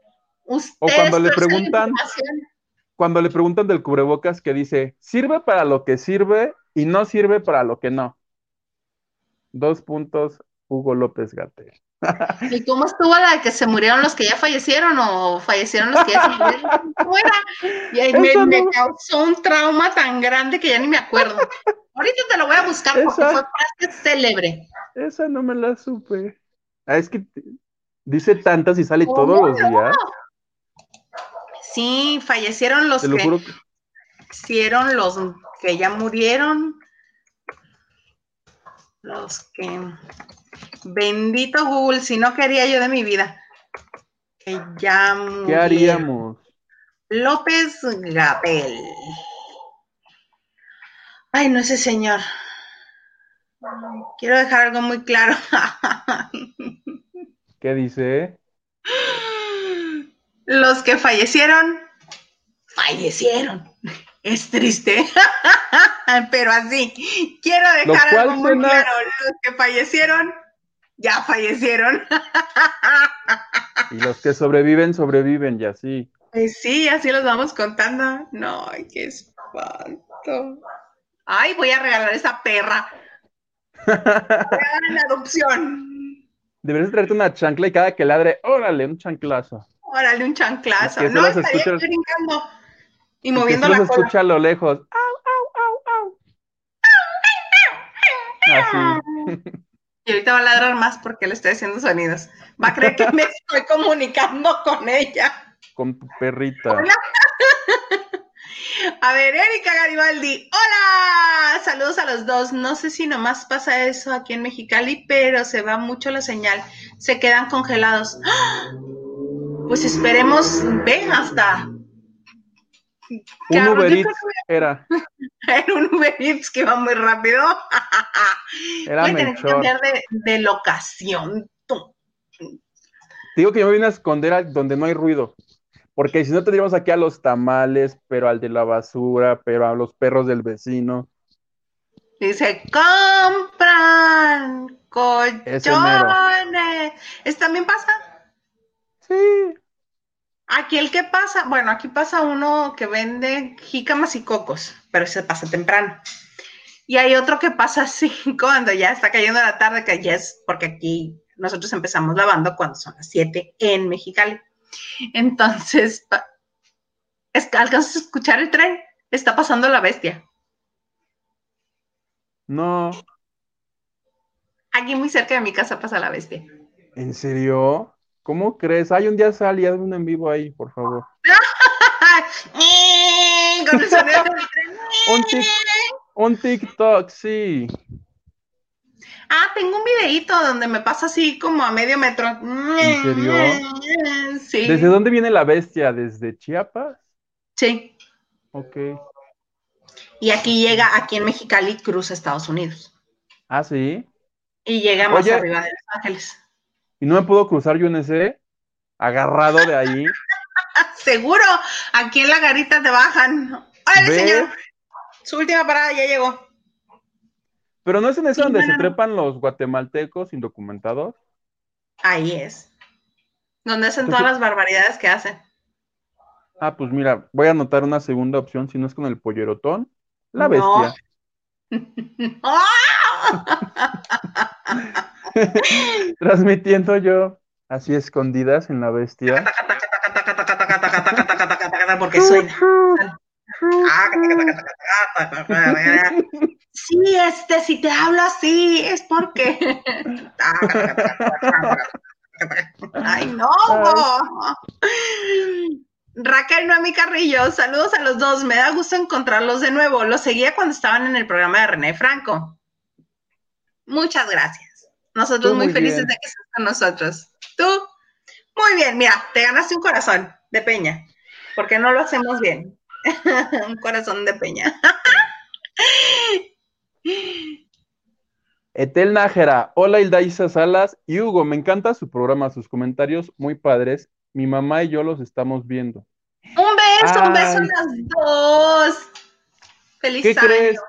Ustedes cuando le preguntan-. Cuando le preguntan del cubrebocas que dice, sirve para lo que sirve y no sirve para lo que no. Dos puntos, Hugo López Gatel. ¿Y cómo estuvo la de que se murieron los que ya fallecieron o fallecieron los que ya se murieron? ¿Cómo era? Y ahí me, Esa me no. causó un trauma tan grande que ya ni me acuerdo. Ahorita te lo voy a buscar porque Esa. fue frase célebre. Esa no me la supe. Ah, es que dice tantas y sale ¿Cómo todos los no? días. Sí, fallecieron los Te lo juro que fallecieron los que ya murieron. Los que. Bendito Google, si no quería yo de mi vida. Que ya ¿Qué haríamos? López Gapel. Ay, no ese señor. Quiero dejar algo muy claro. ¿Qué dice? Los que fallecieron, fallecieron. Es triste, pero así. Quiero dejar algo muy claro. Los que fallecieron, ya fallecieron. y los que sobreviven, sobreviven, y así. Pues sí, así los vamos contando. No, ay, qué espanto. Ay, voy a regalar esa perra. En adopción. Deberías traerte una chancla y cada que ladre, órale, un chanclazo. Órale, un chanclazo. No, estaría escucha... brincando y moviendo la cola. se escucha a lo lejos. ¡Au, au, au, au! Así. Y ahorita va a ladrar más porque le estoy haciendo sonidos. Va a creer que me estoy comunicando con ella. Con tu perrita. Hola. A ver, Erika Garibaldi, hola, saludos a los dos. No sé si nomás pasa eso aquí en Mexicali, pero se va mucho la señal, se quedan congelados. Pues esperemos, ven hasta. Un Uber Eats era. Era un Uber Eats que va muy rápido. Era Voy a tener que cambiar de, de locación. digo que yo me vine a esconder donde no hay ruido. Porque si no tendríamos aquí a los tamales, pero al de la basura, pero a los perros del vecino. Dice, compran colchones. ¿Eso también pasa? Sí. Aquí el que pasa, bueno, aquí pasa uno que vende jícamas y cocos, pero se pasa temprano. Y hay otro que pasa así cuando ya está cayendo la tarde, que ya es porque aquí nosotros empezamos lavando cuando son las 7 en Mexicali. Entonces, ¿alcanzas a escuchar el tren? Está pasando la bestia. No. Aquí muy cerca de mi casa pasa la bestia. ¿En serio? ¿Cómo crees? Hay un día sal y haz un en vivo ahí, por favor. un, un TikTok, sí. Ah, tengo un videito donde me pasa así como a medio metro. ¿En serio? Sí. ¿Desde dónde viene la bestia? ¿Desde Chiapas? Sí. Ok. Y aquí llega, aquí en Mexicali, cruza Estados Unidos. Ah, sí. Y llega más arriba de Los Ángeles. ¿Y no me puedo cruzar yo en ese? Agarrado de ahí. Seguro, aquí en la garita te bajan. ¡Hola, señor! Su última parada ya llegó. Pero no es en eso donde se trepan los guatemaltecos indocumentados. Ahí es. Donde hacen todas las barbaridades que hacen. Ah, pues mira, voy a anotar una segunda opción, si no es con el pollerotón, la bestia. Transmitiendo yo así escondidas en la bestia. Porque soy. Sí, este, si te hablo así, es porque. Ay, no. Raquel Noemi Carrillo, saludos a los dos. Me da gusto encontrarlos de nuevo. Los seguía cuando estaban en el programa de René Franco. Muchas gracias. Nosotros muy, felices de que estés con nosotros. Tú, muy bien. Mira, te ganaste un corazón de peña, porque no lo hacemos bien. un corazón de peña. Etel Nájera, hola Hilda Salas y Hugo, me encanta su programa, sus comentarios muy padres. Mi mamá y yo los estamos viendo. Un beso, un beso a las dos. Feliz ¿Qué crees?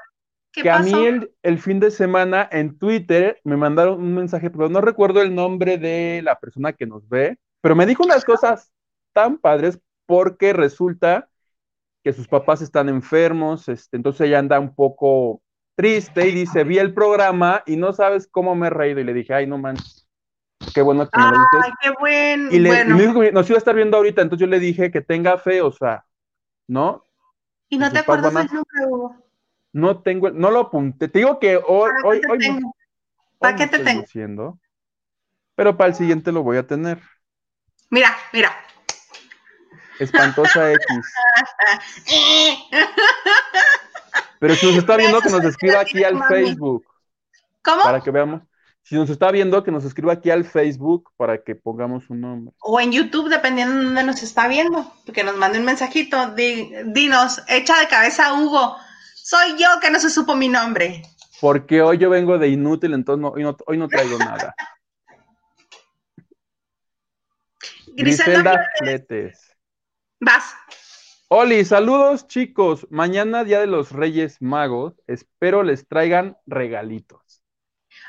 Que a mí el, fin de semana en Twitter me mandaron un mensaje, pero no recuerdo el nombre de la persona que nos ve, pero me dijo unas cosas tan padres porque resulta que sus papás están enfermos, este, entonces ella anda un poco triste y dice, vi el programa y no sabes cómo me he reído. Y le dije, ay, no manches, qué bueno que me lo dices. Ay, qué buen. Y, le, me dijo que nos iba a estar viendo ahorita, entonces yo le dije que tenga fe, o sea, ¿no? ¿Y no te acuerdas del nombre, Hugo? No tengo, no lo apunté. Te digo que hoy, hoy, hoy, ¿Para qué te tengo? pero para el siguiente lo voy a tener. Mira, mira. Espantosa X. Pero si nos está viendo, que nos escriba aquí al Facebook. ¿Cómo? Para que veamos. Si nos está viendo, que nos escriba aquí al Facebook para que pongamos un nombre. O en YouTube, dependiendo de dónde nos está viendo. Que nos mande un mensajito. Di- dinos, echa de cabeza a Hugo. Soy yo que no se supo mi nombre. Porque hoy yo vengo de inútil, entonces no- hoy, no, hoy no traigo nada. Griselda, Griselda Fletes. vas. Oli, saludos chicos. Mañana, Día de los Reyes Magos. Espero les traigan regalitos.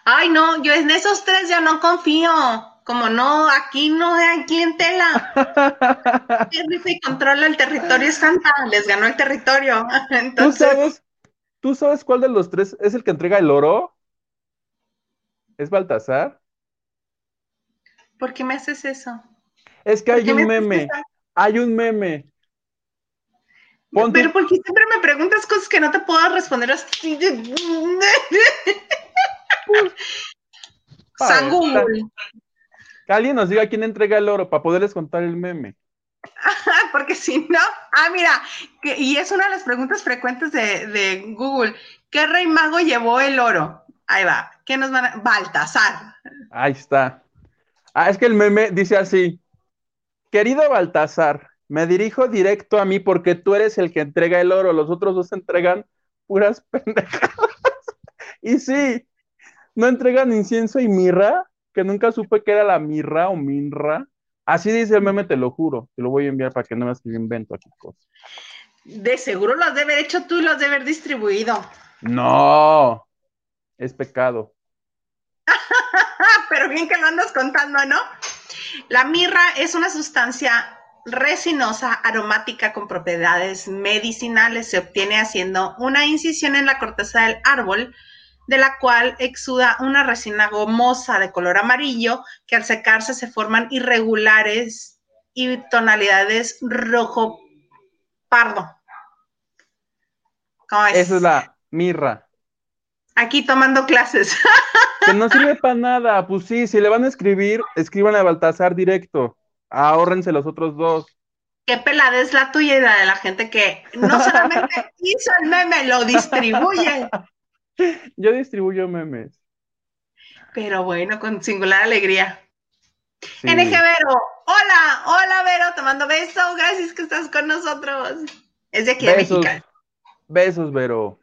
Ay, no, yo en esos tres ya no confío. Como no, aquí no hay clientela. Y controla el territorio Santa. Les ganó el territorio. ¿Tú Entonces, sabes, ¿Tú sabes cuál de los tres es el que entrega el oro? ¿Es Baltasar? ¿por qué me haces eso? Es que ¿Por hay me un meme. Hay un meme. Pon tu- Pero porque siempre me preguntas cosas que no te puedo responder así. San Google. Que alguien nos diga quién entrega el oro para poderles contar el meme. Porque si no, ah, mira, y es una de las preguntas frecuentes de, de Google. ¿Qué rey mago llevó el oro? Ahí va. ¿Qué nos van a...? Baltasar. Ahí está. Ah, es que el meme dice así. Querido Baltasar, me dirijo directo a mí porque tú eres el que entrega el oro. Los otros dos entregan puras pendejadas. Y sí, no entregan incienso y mirra, que nunca supe que era la mirra o minra. Así dice el meme, te lo juro. Te lo voy a enviar para que no veas que yo invento aquí cosas. De seguro lo has de haber hecho tú y lo has de haber distribuido. No, es pecado. Pero bien que lo andas contando, ¿no? La mirra es una sustancia resinosa, aromática con propiedades medicinales. Se obtiene haciendo una incisión en la corteza del árbol, de la cual exuda una resina gomosa de color amarillo, que al secarse se forman irregulares y tonalidades rojo pardo. ¿Cómo es? Esa es la mirra. Aquí tomando clases. Que no sirve para nada. Pues sí, si le van a escribir, escriban a Baltasar directo. Ahórrense los otros dos. Qué pelada es la tuya y la de la gente que no solamente hizo el meme, lo distribuye. Yo distribuyo memes. Pero bueno, con singular alegría. Sí. NG Vero, hola, hola Vero, te mando beso, gracias que estás con nosotros. Es de aquí de. México. Besos, Vero.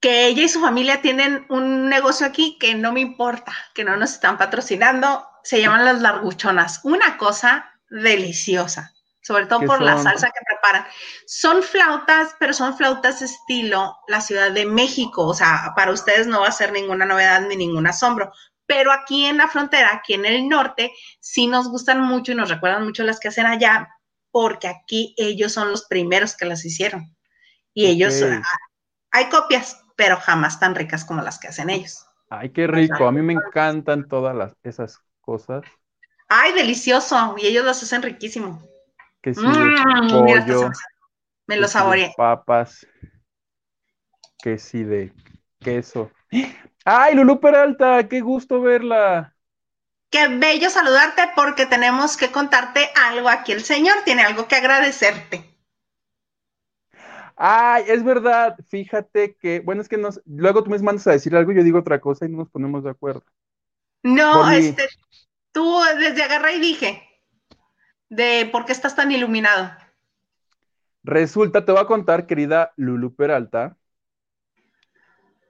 Que ella y su familia tienen un negocio aquí que no me importa, que no nos están patrocinando. Se llaman las larguchonas. Una cosa deliciosa, sobre todo ¿Qué por la salsa que Son flautas, pero son flautas estilo la Ciudad de México. O sea, para ustedes no va a ser ninguna novedad ni ningún asombro. Pero aquí en la frontera, aquí en el norte, sí nos gustan mucho y nos recuerdan mucho las que hacen allá, porque aquí ellos son los primeros que las hicieron. Y ellos, ah, hay copias, pero jamás tan ricas como las que hacen ellos. Ay, qué rico. A mí me encantan todas las, esas cosas. Ay, delicioso. Y ellos las hacen riquísimo. Que sí, de Mm, pollo, me- lo saboreé. papas, que sí de queso. Ay, Lulú Peralta, qué gusto verla. Qué bello saludarte porque tenemos que contarte algo aquí. El Señor tiene algo que agradecerte. Ay, es verdad, fíjate que, bueno, es que nos, luego tú me mandas a decir algo y yo digo otra cosa y no nos ponemos de acuerdo. No, este, tú desde agarré y dije de por qué estás tan iluminado. Resulta, te voy a contar, querida Lulu Peralta,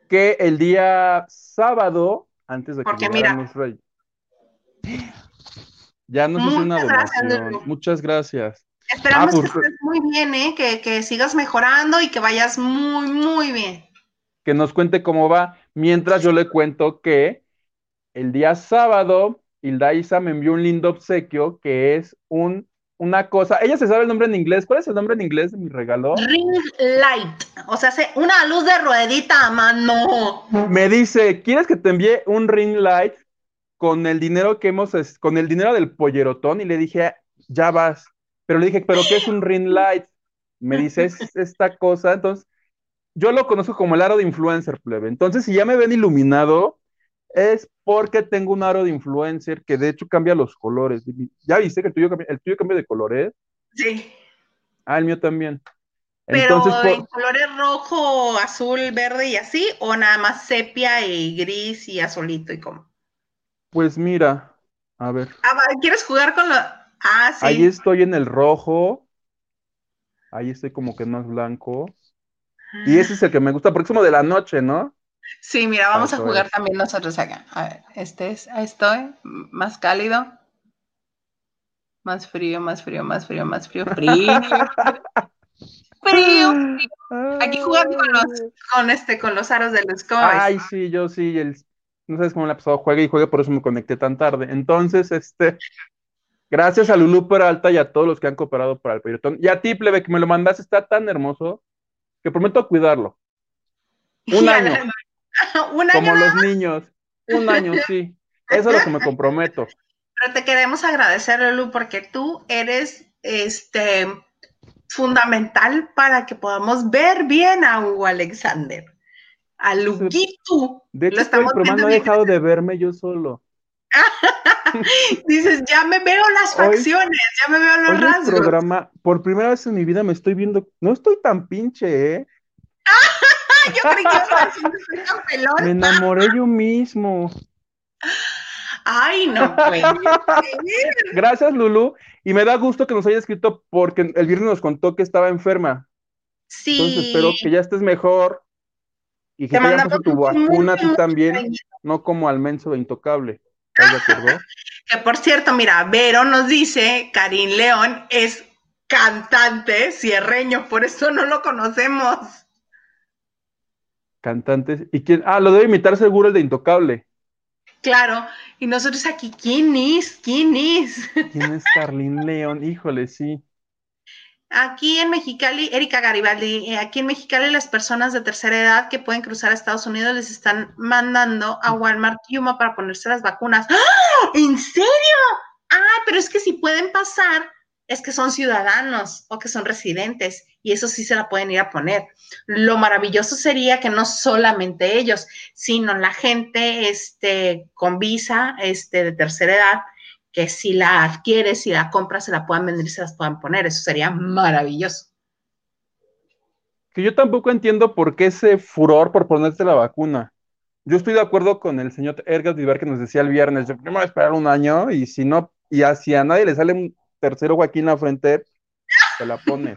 que el día sábado, antes de que Porque llegaran mira. los reyes, ya nos hizo una gracias. Lulu. Muchas gracias. Esperamos Ah, que estés muy bien, ¿eh? que, que sigas mejorando y que vayas muy, muy bien. Que nos cuente cómo va, mientras yo le cuento que el día sábado, Hilda Isa me envió un lindo obsequio que es un, una cosa. Ella se sabe el nombre en inglés. ¿Cuál es el nombre en inglés de mi regalo? Ring light, o sea, una luz de ruedita a mano. Me dice, ¿quieres que te envíe un ring light con el dinero que hemos, con el dinero del pollerotón? Y le dije, ya vas. Pero le dije, ¿pero qué es un ring light? Me dice, es esta cosa. Entonces, yo lo conozco como el aro de influencer, plebe. Entonces, si ya me ven iluminado, es porque tengo un aro de influencer que de hecho cambia los colores. ¿Ya viste que el tuyo cambia, el tuyo cambia de colores? Sí. Ah, el mío también. Pero Entonces, por- en colores rojo, azul, verde y así, o nada más sepia y gris y azulito y como. pues mira, a ver, Ah, ¿quieres jugar con lo? Ah, sí. ahí estoy en el rojo, ahí estoy como que más blanco, y ese es el que me gusta porque es como de la noche, ¿no? Sí, mira, vamos a jugar es. también nosotros acá. A ver, este es, ahí estoy, más cálido. Más frío, más frío, más frío, más frío, frío. Frío, Aquí jugando con los, con este, con los aros de los ¿cómo ves? Ay, sí, yo sí, el, no sabes cómo le ha pasado, juegue y juegue, por eso me conecté tan tarde. Entonces, este, gracias a Lulú Peralta y a todos los que han cooperado para el proyecto. Y a ti, plebe, que me lo mandaste, está tan hermoso que prometo cuidarlo. Un Y año, como los niños. Un año, sí. Eso es lo que me comprometo. pero te queremos agradecer, Lulu, porque tú eres este fundamental para que podamos ver bien a Hugo Alexander. A Luguito. De Lo hecho, estamos el programa viendo no he bien. dejado de verme yo solo. Dices, ya me veo las Hoy- facciones, ya me veo los Hoy el rasgos. programa, por primera vez en mi vida me estoy viendo, no estoy tan pinche, ¿eh? Yo creí que ibas a decir que soy tan pelón. Me enamoré yo mismo. Ay, no puede ser. Gracias, Lulu. Y me da gusto que nos haya escrito porque el viernes nos contó que estaba enferma. Sí. Entonces espero que ya estés mejor y que Te puesto tu vacuna mucho también, no como al menso de intocable. ¿Estás de acuerdo? Que por cierto, mira, Vero nos dice, Karim León es cantante cierreño, por eso no lo conocemos. Cantantes. ¿Y quién? Ah, lo debe imitar seguro el de intocable. Claro, y nosotros aquí, ¿quién es? ¿Quién es? ¿Quién es Carlín León? Híjole, sí. Aquí en Mexicali, Erika Garibaldi, eh, aquí en Mexicali las personas de tercera edad que pueden cruzar a Estados Unidos les están mandando a Walmart Yuma para ponerse las vacunas. ¡Ah! ¿En serio? Ah, pero es que si pueden pasar, es que son ciudadanos o que son residentes y eso sí se la pueden ir a poner. Lo maravilloso sería que no solamente ellos, sino la gente este, con visa este, de tercera edad que si la adquieres, si la compras, se la puedan vender se las puedan poner. Eso sería maravilloso. Que yo tampoco entiendo por qué ese furor por ponerte la vacuna. Yo estoy de acuerdo con el señor Edgar Vivar que nos decía el viernes, yo primero a esperar un año y si no, y así a nadie le sale un tercero ojo aquí en la frente, se la pone.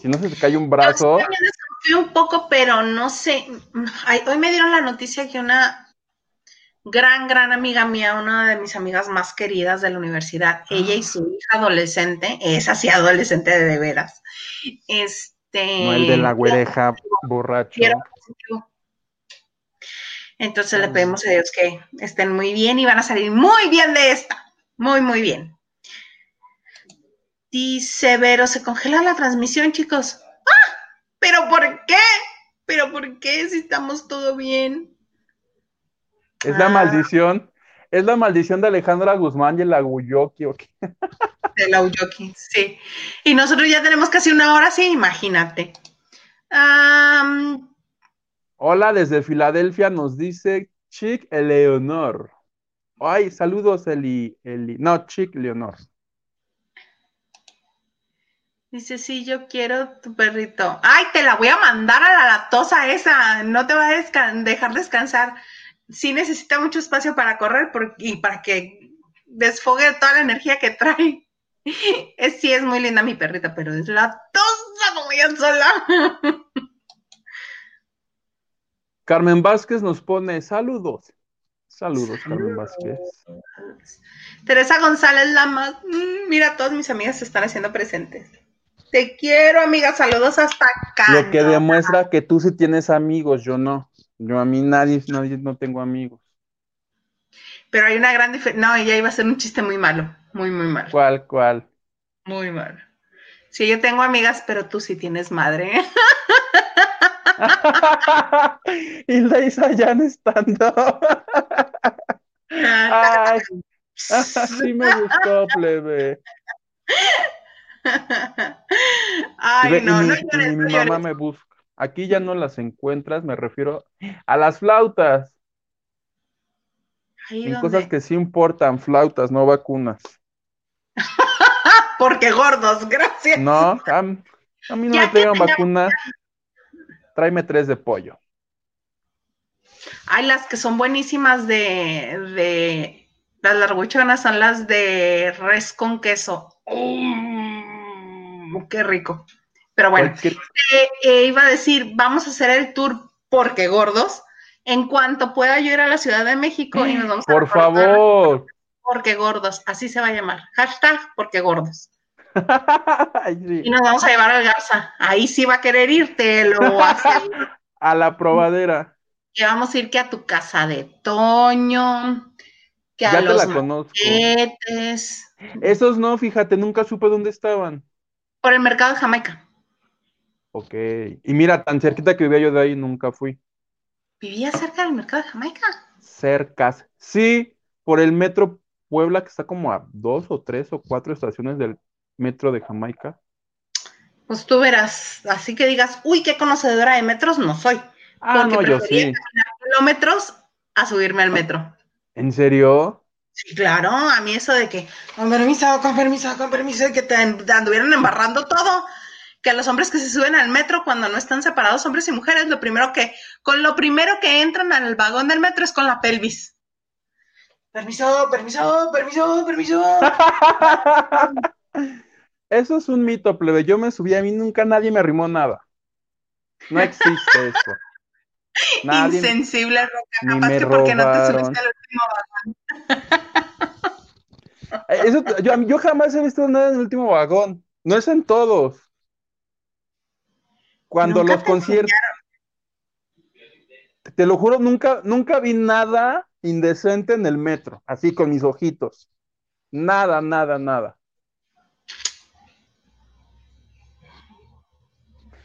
Si no se te cae un brazo, Yo también desconfío un poco, pero no sé. Ay, hoy me dieron la noticia que una gran, gran amiga mía, una de mis amigas más queridas de la universidad, ella y su hija adolescente, es así adolescente de, de veras, este... no el de la güereja borracho. Entonces le pedimos a Dios que estén muy bien y van a salir muy bien de esta. Muy, muy bien. Dice Vero, se congela la transmisión, chicos. ¡Ah! ¿Pero por qué? ¿Pero por qué si estamos todo bien? Es la Ah. maldición, es la maldición de Alejandra Guzmán y el Aguyoki. ¿o qué? De la Uyoki, sí. Y nosotros ya tenemos casi una hora, sí, imagínate. Hola, desde Filadelfia nos dice Chick Eleonor. Ay, saludos, Eli, Eli. No, Chick Leonor. Dice, sí, yo quiero tu perrito. Ay, te la voy a mandar a la latosa esa. No te va a descan- dejar descansar. Sí necesita mucho espacio para correr por- y para que desfogue toda la energía que trae. Es, sí, es muy linda mi perrita, pero es latosa como ella sola. Carmen Vázquez nos pone saludos. Saludos, Carmen Vázquez. Teresa González Lamas. Mm, mira, todas mis amigas se están haciendo presentes. Te quiero, amiga. Saludos hasta acá. Lo que demuestra que tú sí tienes amigos, yo no. Yo a mí nadie, nadie no tengo amigos. Pero hay una gran diferencia. No, ella iba a ser un chiste muy malo. Muy, muy malo. ¿Cuál, cuál? Muy malo. Sí, yo tengo amigas, pero tú sí tienes madre. y la Isa ya no estando. Ay, sí me gustó, plebe. Ay, no, no mi, y llores, mi no mamá llores. me busca. Aquí ya no las encuentras, me refiero a las flautas. Ahí En donde- cosas que sí importan, flautas, no vacunas. Porque gordos, gracias. No, A mí no Ya me traigan vacunas. Tráeme tres de pollo. Hay las que son buenísimas de, de las larguchonas, son las de res con queso. Mm, qué rico. Pero bueno, eh, eh, iba a decir, vamos a hacer el tour porque gordos. En cuanto pueda yo ir a la Ciudad de México y nos vamos a Por recordar favor. Porque gordos, así se va a llamar. Hashtag porque gordos. Sí. Y nos vamos a llevar al Garza. Ahí sí va a querer irte, lo. A la probadera. que vamos a ir que a tu casa de Toño, que a Ya te los la conozco. maquetes, Esos no, fíjate, nunca supe dónde estaban. Por el mercado de Jamaica. Ok. Y mira, tan cerquita que vivía yo de ahí, nunca fui. Vivía cerca del mercado de Jamaica. Cercas. Sí, por el metro Puebla, que está como a dos o tres o cuatro estaciones del metro de Jamaica. Pues tú verás, así que digas, uy, qué conocedora de metros no soy. Ah, Porque no, yo sí. Kilómetros a subirme al metro. ¿En serio? Sí, claro, a mí eso de que, con permiso, con permiso, con permiso, de que te anduvieran embarrando todo. Que a los hombres que se suben al metro cuando no están separados, hombres y mujeres, lo primero que, con lo primero que entran al vagón del metro es con la pelvis. Permiso, permiso, permiso, permiso. Eso es un mito, plebe. Yo me subí, a mí nunca nadie me arrimó nada. No existe eso. Nadie. Insensible, Roca, ni capaz me que porque no te robaron. subiste al último vagón. Eso, yo, yo jamás he visto nada en el último vagón. No es en todos. Cuando los conciertos. Te lo juro, nunca, nunca vi nada indecente en el metro, así con mis ojitos. Nada, nada, nada.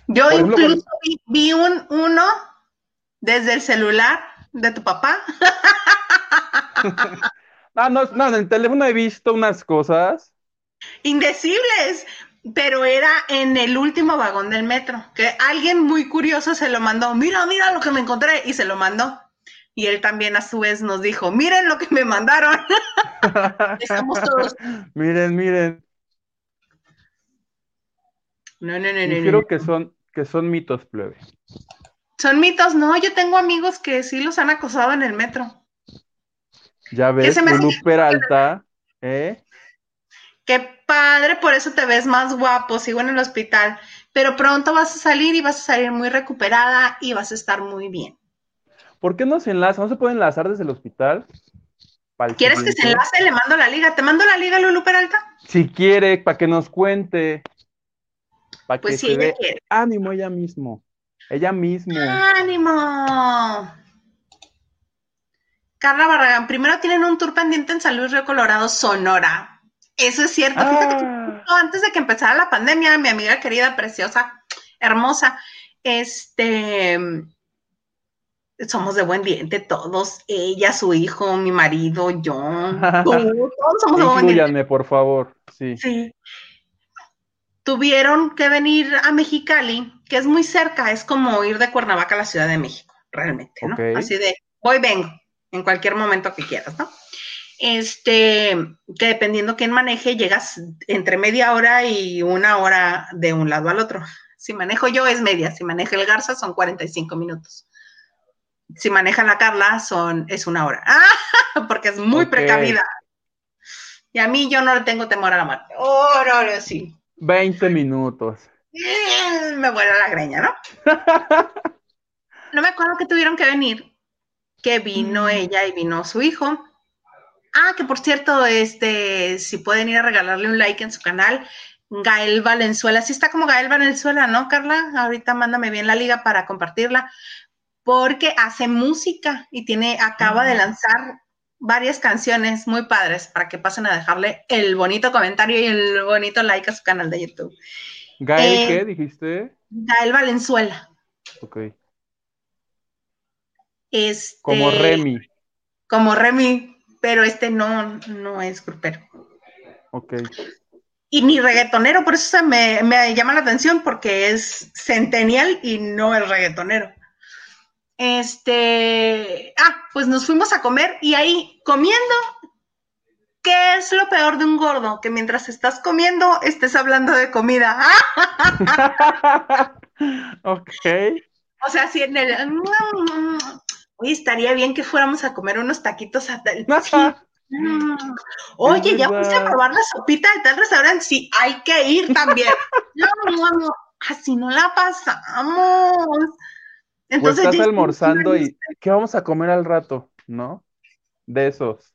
Yo Por ejemplo, incluso vi, vi un uno desde el celular de tu papá. Ah, no, no, en el teléfono he visto unas cosas. indecibles, pero era en el último vagón del metro, que alguien muy curioso se lo mandó, mira, mira lo que me encontré, y se lo mandó. Y él también a su vez nos dijo, miren lo que me mandaron. Estamos todos. Miren, miren. No, no, no, no, no. Sugiero que son, que son mitos, plebe. Son mitos, no, yo tengo amigos que sí los han acosado en el metro. Ya ves, que- Peralta, ¿eh? Qué padre, por eso te ves más guapo, sigo en el hospital, pero pronto vas a salir y vas a salir muy recuperada y vas a estar muy bien. ¿Por qué no se enlaza? ¿No se puede enlazar desde el hospital? ¿Quieres que se enlace? Le mando la liga. ¿Te mando la liga, Lulu Peralta? Si quiere, para que nos cuente. Para que Pues sí, se ella dé quiere. ánimo ella mismo. Ella mismo. ¡Ánimo! Carla Barragán, primero tienen un tour pendiente en San Luis Río Colorado, Sonora. Eso es cierto. Fíjate que Ah, antes de que empezara la pandemia, mi amiga querida, preciosa, hermosa, este, somos de buen diente todos, ella, su hijo, mi marido, yo, todos somos de buen diente. por favor. Sí. Sí. Tuvieron que venir a Mexicali, que es muy cerca, es como ir de Cuernavaca a la Ciudad de México, realmente, ¿no? Así de, voy, vengo, en cualquier momento que quieras, ¿no? Este, que dependiendo quién maneje, llegas entre media hora y una hora de un lado al otro. Si manejo yo es media, si maneja el Garza son 45 minutos. Si maneja la Carla son, es una hora. ¡Ah! Porque es muy precavida. Y a mí yo no le tengo temor a la muerte. Oh, no, no, sí. 20 minutos. Eh, Me vuela la greña, ¿no? No me acuerdo que tuvieron que venir, que vino ella y vino su hijo. Ah, que por cierto, este, si pueden ir a regalarle un like en su canal, Gael Valenzuela. Sí está como Gael Valenzuela, ¿no, Carla? Ahorita mándame bien la liga para compartirla, porque hace música y tiene, acaba de lanzar varias canciones muy padres para que pasen a dejarle el bonito comentario y el bonito like a su canal de YouTube. ¿Gael Eh, qué dijiste? Gael Valenzuela. Ok. Este, Como Remy. Como Remy, pero este no, no es grupero. Ok. Y ni reggaetonero, por eso se me, me llama la atención, porque es centennial y no es reggaetonero. Este, ah, pues nos fuimos a comer y ahí comiendo, ¿Qué es lo peor de un gordo? Que mientras estás comiendo estés hablando de comida. ok. O sea, si en el... Oye, estaría bien que fuéramos a comer unos taquitos a tal... Oye, ya fuiste a probar la sopita de tal restaurante. Sí, hay que ir también. no, no, no. Así no la pasamos. Entonces, estás almorzando y ¿qué vamos a comer al rato? ¿No? De esos.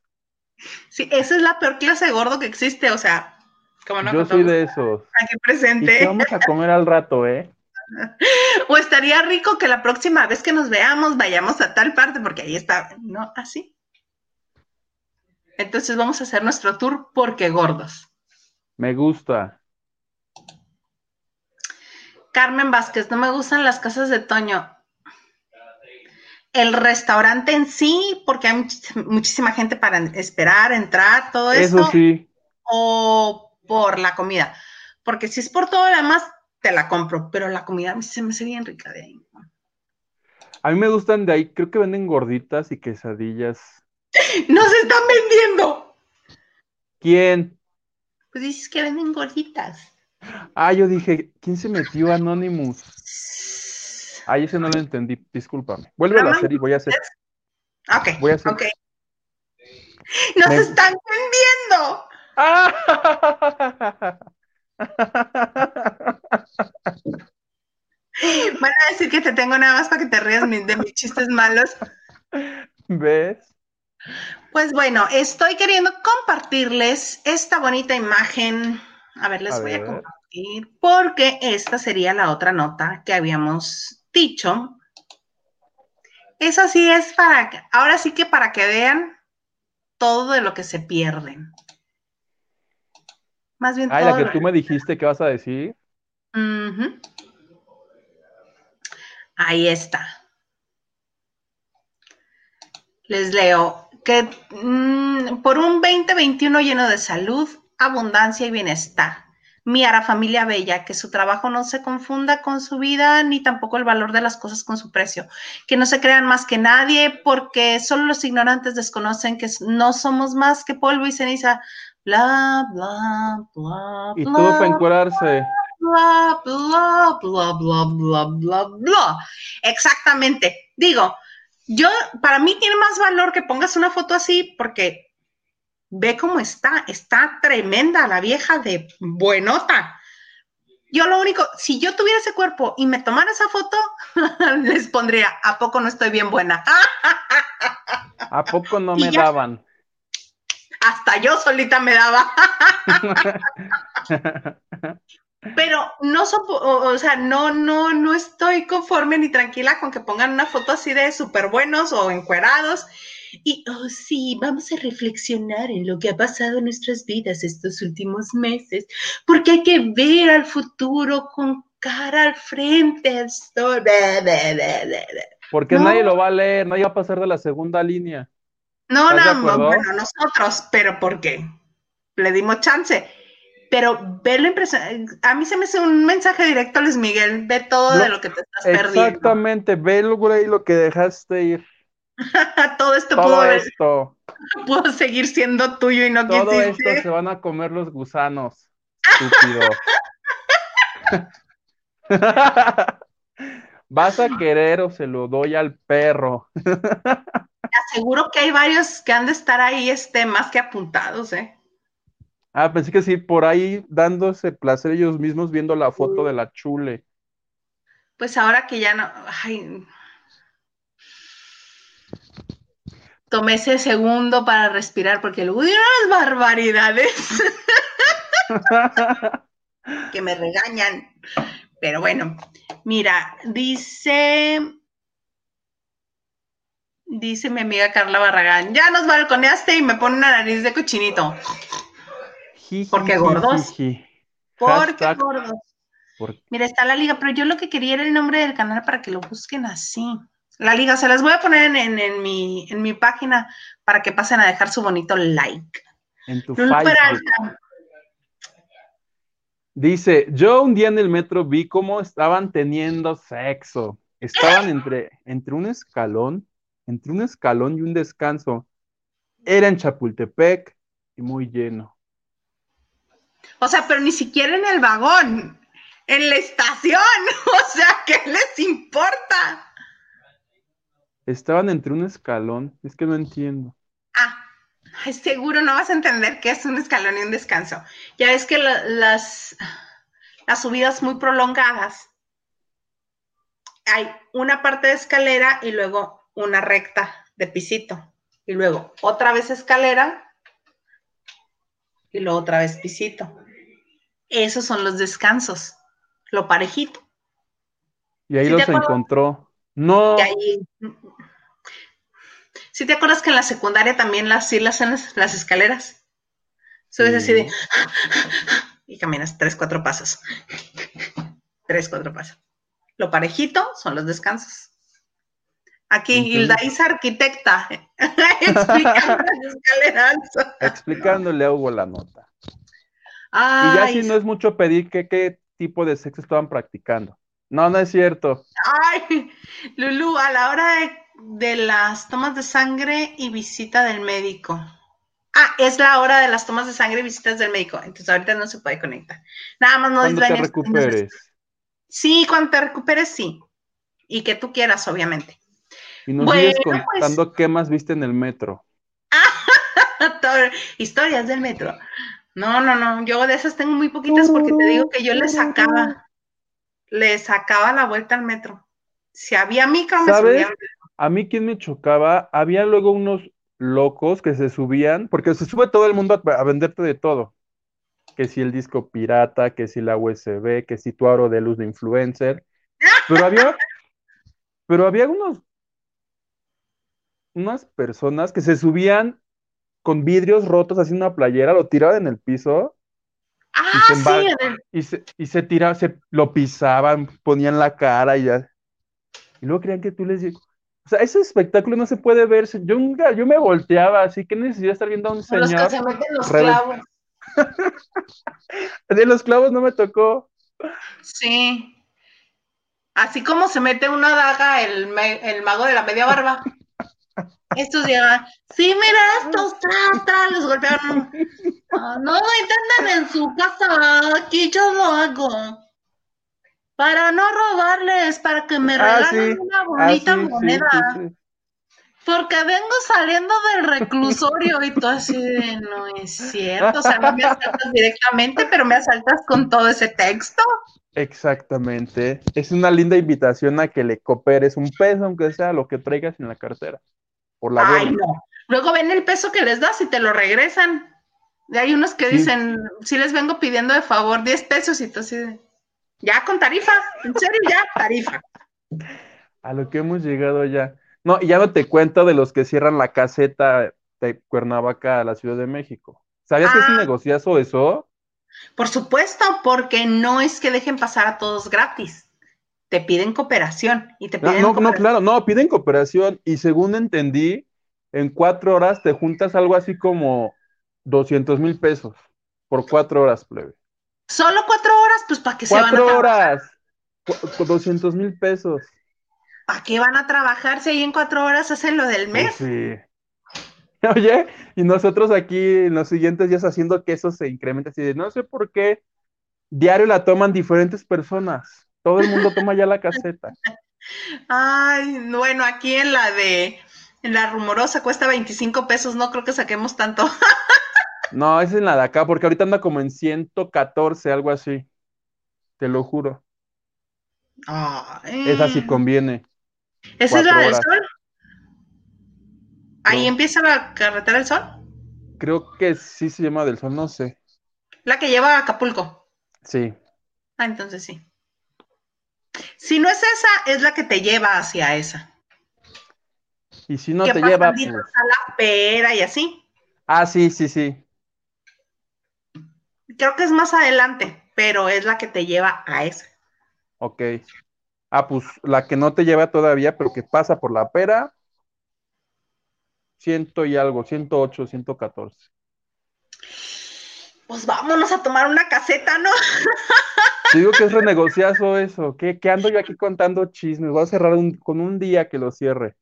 Sí, esa es la peor clase de gordo que existe, o sea, como no Yo soy de esos. Aquí presente. ¿Y qué vamos a comer al rato, eh? O estaría rico que la próxima vez que nos veamos vayamos a tal parte, porque ahí está, ¿no? Así. Entonces vamos a hacer nuestro tour porque gordos. Me gusta. Carmen Vázquez, no me gustan las casas de Toño el restaurante en sí, porque hay muchísima gente para esperar, entrar, todo eso. Eso sí. O por la comida. Porque si es por todo lo demás, te la compro, pero la comida se me hace bien rica de ahí. A mí me gustan de ahí, creo que venden gorditas y quesadillas. ¡Nos están vendiendo! ¿Quién? Pues dices que venden gorditas. Ah, yo dije, ¿quién se metió Anonymous? Ay, ese no lo entendí, discúlpame. Vuelve a la serie y voy a hacer. Ok, voy a hacer... ok. ¡Nos están vendiendo! Van a decir que te tengo nada más para que te rías de mis chistes malos. ¿Ves? Pues bueno, estoy queriendo compartirles esta bonita imagen. A ver, les voy a compartir porque esta sería la otra nota que habíamos dicho, eso sí es para, ahora sí que para que vean todo de lo que se pierden. Más bien Ay, la que tú me dijiste que vas a decir. Ahí está. Les leo que mm, por un 2021 lleno de salud, abundancia y bienestar Miara Familia Bella, que su trabajo no se confunda con su vida ni tampoco el valor de las cosas con su precio, que no se crean más que nadie porque solo los ignorantes desconocen que no somos más que polvo y ceniza, bla, bla, bla. Y todo para encuadrarse. Bla, bla, bla, bla, bla, bla, bla. Exactamente. Digo, yo, para mí tiene más valor que pongas una foto así porque Ve cómo está, está tremenda la vieja de buenota. Yo lo único, si yo tuviera ese cuerpo y me tomara esa foto, les pondría, ¿a poco no estoy bien buena? ¿A poco no me daban? Hasta yo solita me daba. Pero no, o sea, no, no, no estoy conforme ni tranquila con que pongan una foto así de súper buenos o encuerados y, oh sí, vamos a reflexionar en lo que ha pasado en nuestras vidas estos últimos meses, porque hay que ver al futuro con cara al frente. Porque nadie lo va a leer, nadie va a pasar de la segunda línea. No, no, bueno, nosotros, pero ¿por qué? Le dimos chance. Pero verlo impresionante. A mí se me hace un mensaje directo, Luis Miguel. Ve todo de lo que te estás perdiendo. Exactamente, ve lo que dejaste ir. Todo esto pudo, pudo, seguir siendo tuyo y no Todo esto se van a comer los gusanos. Estúpido. ¿Vas a querer o se lo doy al perro? Aseguro que hay varios que han de estar ahí este, más que apuntados, ¿eh? Ah, pensé que sí, por ahí dándose placer ellos mismos viendo la foto de la chule. Pues ahora que ya no. Ay, tomé ese segundo para respirar porque luego dieron las barbaridades que me regañan. Pero bueno, mira, dice, dice mi amiga Carla Barragán, ya nos balconeaste y me pone una nariz de cochinito. Porque gordos. Porque gordos. Mira, está la liga, pero yo lo que quería era el nombre del canal para que lo busquen así. La liga, se las voy a poner en, mi, en mi página para que pasen a dejar su bonito like. En tu Facebook. Dice, yo un día en el metro vi cómo estaban teniendo sexo. Estaban entre, entre un escalón, entre un escalón y un descanso. Era en Chapultepec, y muy lleno. O sea, pero ni siquiera en el vagón, en la estación. O sea, ¿qué les importa? Estaban entre un escalón, es que no entiendo. Ah, seguro no vas a entender qué es un escalón y un descanso. Ya ves que las, las subidas muy prolongadas, hay una parte de escalera y luego una recta de pisito. Y luego otra vez escalera y luego otra vez pisito. Esos son los descansos, lo parejito. Y ahí los encontró. No. Si te acuerdas que en la secundaria también las sí las las, las escaleras? Subes así de y caminas tres, cuatro pasos. Tres, cuatro pasos. Lo parejito son los descansos. Aquí Hilda es arquitecta, explicando las. Explicándole a Hugo la nota. y ya si no es mucho pedir que qué tipo de sexo estaban practicando. No, no es cierto. Ay, Lulu, a la hora de, las tomas de sangre y visita del médico. Ah, es la hora de las tomas de sangre y visitas del médico. Entonces ahorita no se puede conectar. Nada más no Cuando te recuperes. Sí, cuando te recuperes, sí. Y que tú quieras, obviamente. Y nos sigues pues contando qué más viste en el metro. Historias del metro. No, no, no. Yo de esas tengo muy poquitas porque te digo que yo les sacaba le sacaba la vuelta al metro. Si había micro, me subía A mí quien me chocaba, había luego unos locos que se subían, porque se sube todo el mundo a, venderte de todo. Que si el disco pirata, que si la USB, que si tu aro de luz de influencer. Pero había, pero había unos, unas personas que se subían con vidrios rotos así una playera, lo tiraban en el piso Ah, sí. Y se, y se tiraba, se lo pisaban, ponían la cara y ya. Y luego creían que tú les. O sea, ese espectáculo no se puede ver. Yo yo me volteaba, así que necesitaba estar viendo a un señor. Los que se meten los clavos. de los clavos no me tocó. Sí. Así como se mete una daga el, el mago de la media barba. Estos llegan, sí, mira estos, tra, los golpearon. Ah, no, intentan en su casa, aquí yo lo hago. Para no robarles, para que me ah, regalen una bonita ah, moneda. Porque vengo saliendo del reclusorio y tú así de, no es cierto, o sea, no me asaltas directamente, pero me asaltas con todo ese texto. Exactamente. Es una linda invitación a que le cooperes un peso, aunque sea lo que traigas en la cartera. Por la Ay, no. Luego ven el peso que les das y te lo regresan. Y hay unos que dicen, si les vengo pidiendo de favor 10 pesos y tú así ya con tarifa, en serio, ya, tarifa. A lo que hemos llegado ya. No, y ya no te cuento de los que cierran la caseta de Cuernavaca a la Ciudad de México. ¿Sabías que es un ah. negociazo eso? Por supuesto, porque no es que dejen pasar a todos gratis te piden cooperación y te piden no, no, claro, no, piden cooperación y según entendí, en cuatro horas te juntas algo así como 200 mil pesos por cuatro horas, plebe. ¿Solo cuatro horas? Pues ¿para qué se van a Cuatro horas, 200 mil pesos. ¿Para qué van a trabajar si ahí en cuatro horas hacen lo del mes? Pues sí. Oye, y nosotros aquí en los siguientes días haciendo que eso se incremente así de no sé por qué diario la toman diferentes personas. Todo el mundo toma ya la caseta. Ay, bueno, aquí en la de, en la rumorosa cuesta 25 pesos, no creo que saquemos tanto. no, es en la de acá, porque ahorita anda como en 114, algo así. Te lo juro. Esa sí conviene. ¿Esa es la del sol? ¿Ahí empieza la carretera del sol? Creo que sí se llama del sol, no sé. La que lleva a Acapulco. Sí. Ah, entonces sí. Si no es esa, es la que te lleva hacia esa. Y si no te lleva. Pues... a la pera y así. Ah, sí, sí, sí. Creo que es más adelante, pero es la que te lleva a esa. Ok. Ah, pues la que no te lleva todavía, pero que pasa por la pera. Ciento y algo, 108, 114. Pues vámonos a tomar una caseta, ¿no? Digo que es renegociazo eso. ¿Qué, ando yo aquí contando chismes? Voy a cerrar con un día que lo cierre.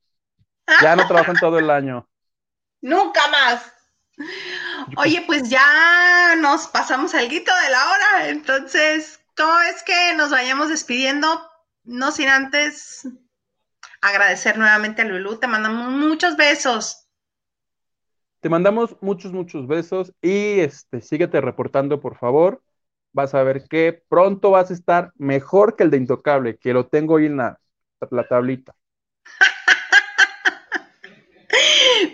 Ya no trabajan todo el año. Nunca más. Oye, pues ya nos pasamos al guito de la hora, entonces, ¿cómo es que nos vayamos despidiendo? No sin antes agradecer nuevamente a Lulu, te mandamos muchos besos. Te mandamos muchos, muchos besos y este, síguete reportando, por favor. Vas a ver que pronto vas a estar mejor que el de Intocable, que lo tengo ahí en la, la tablita.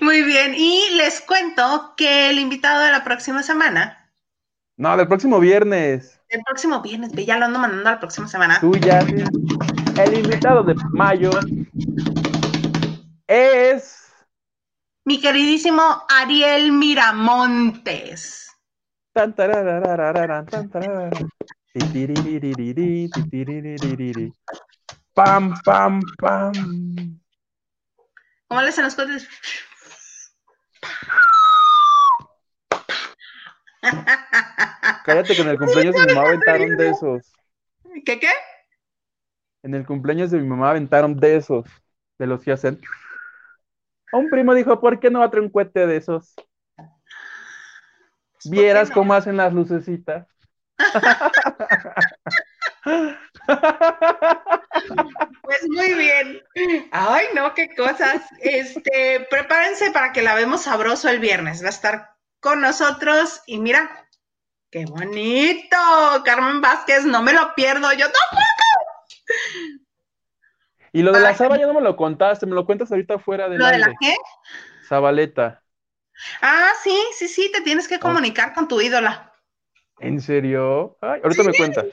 Muy bien, y les cuento que el invitado de la próxima semana. No, del próximo viernes. El próximo viernes, ya lo ando mandando la próxima semana. Tú ya. El invitado de mayo es. Mi queridísimo Ariel Miramontes. Tan, Pam, pam, pam. ¿Cómo le hacen los cotes? Cállate que en el cumpleaños de mi mamá aventaron de esos. ¿Qué qué? En el cumpleaños de mi mamá aventaron de esos, de los que hacen. Un primo dijo, ¿por qué no va a traer un cohete de esos? Vieras cómo hacen las lucecitas. Pues muy bien. Ay, no, qué cosas. Este, prepárense para que la vemos sabroso el viernes. Va a estar con nosotros y mira, qué bonito. Carmen Vázquez, no me lo pierdo. Yo tampoco. Y lo de la Saba ya no me lo contaste, me lo cuentas ahorita fuera de ¿Lo de la qué? Zabaleta. Ah, sí, sí, sí, te tienes que comunicar con tu ídola. ¿En serio? Ay, ahorita me cuentas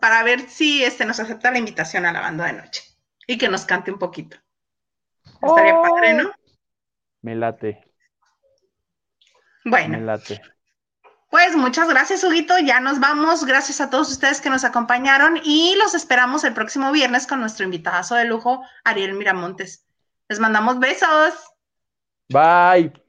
para ver si este nos acepta la invitación a la banda de noche y que nos cante un poquito. Estaría padre, ¿no? Me late. Bueno. Me late. Pues muchas gracias, Huguito. Ya nos vamos. Gracias a todos ustedes que nos acompañaron y los esperamos el próximo viernes con nuestro invitado de lujo, Ariel Miramontes. Les mandamos besos. Bye.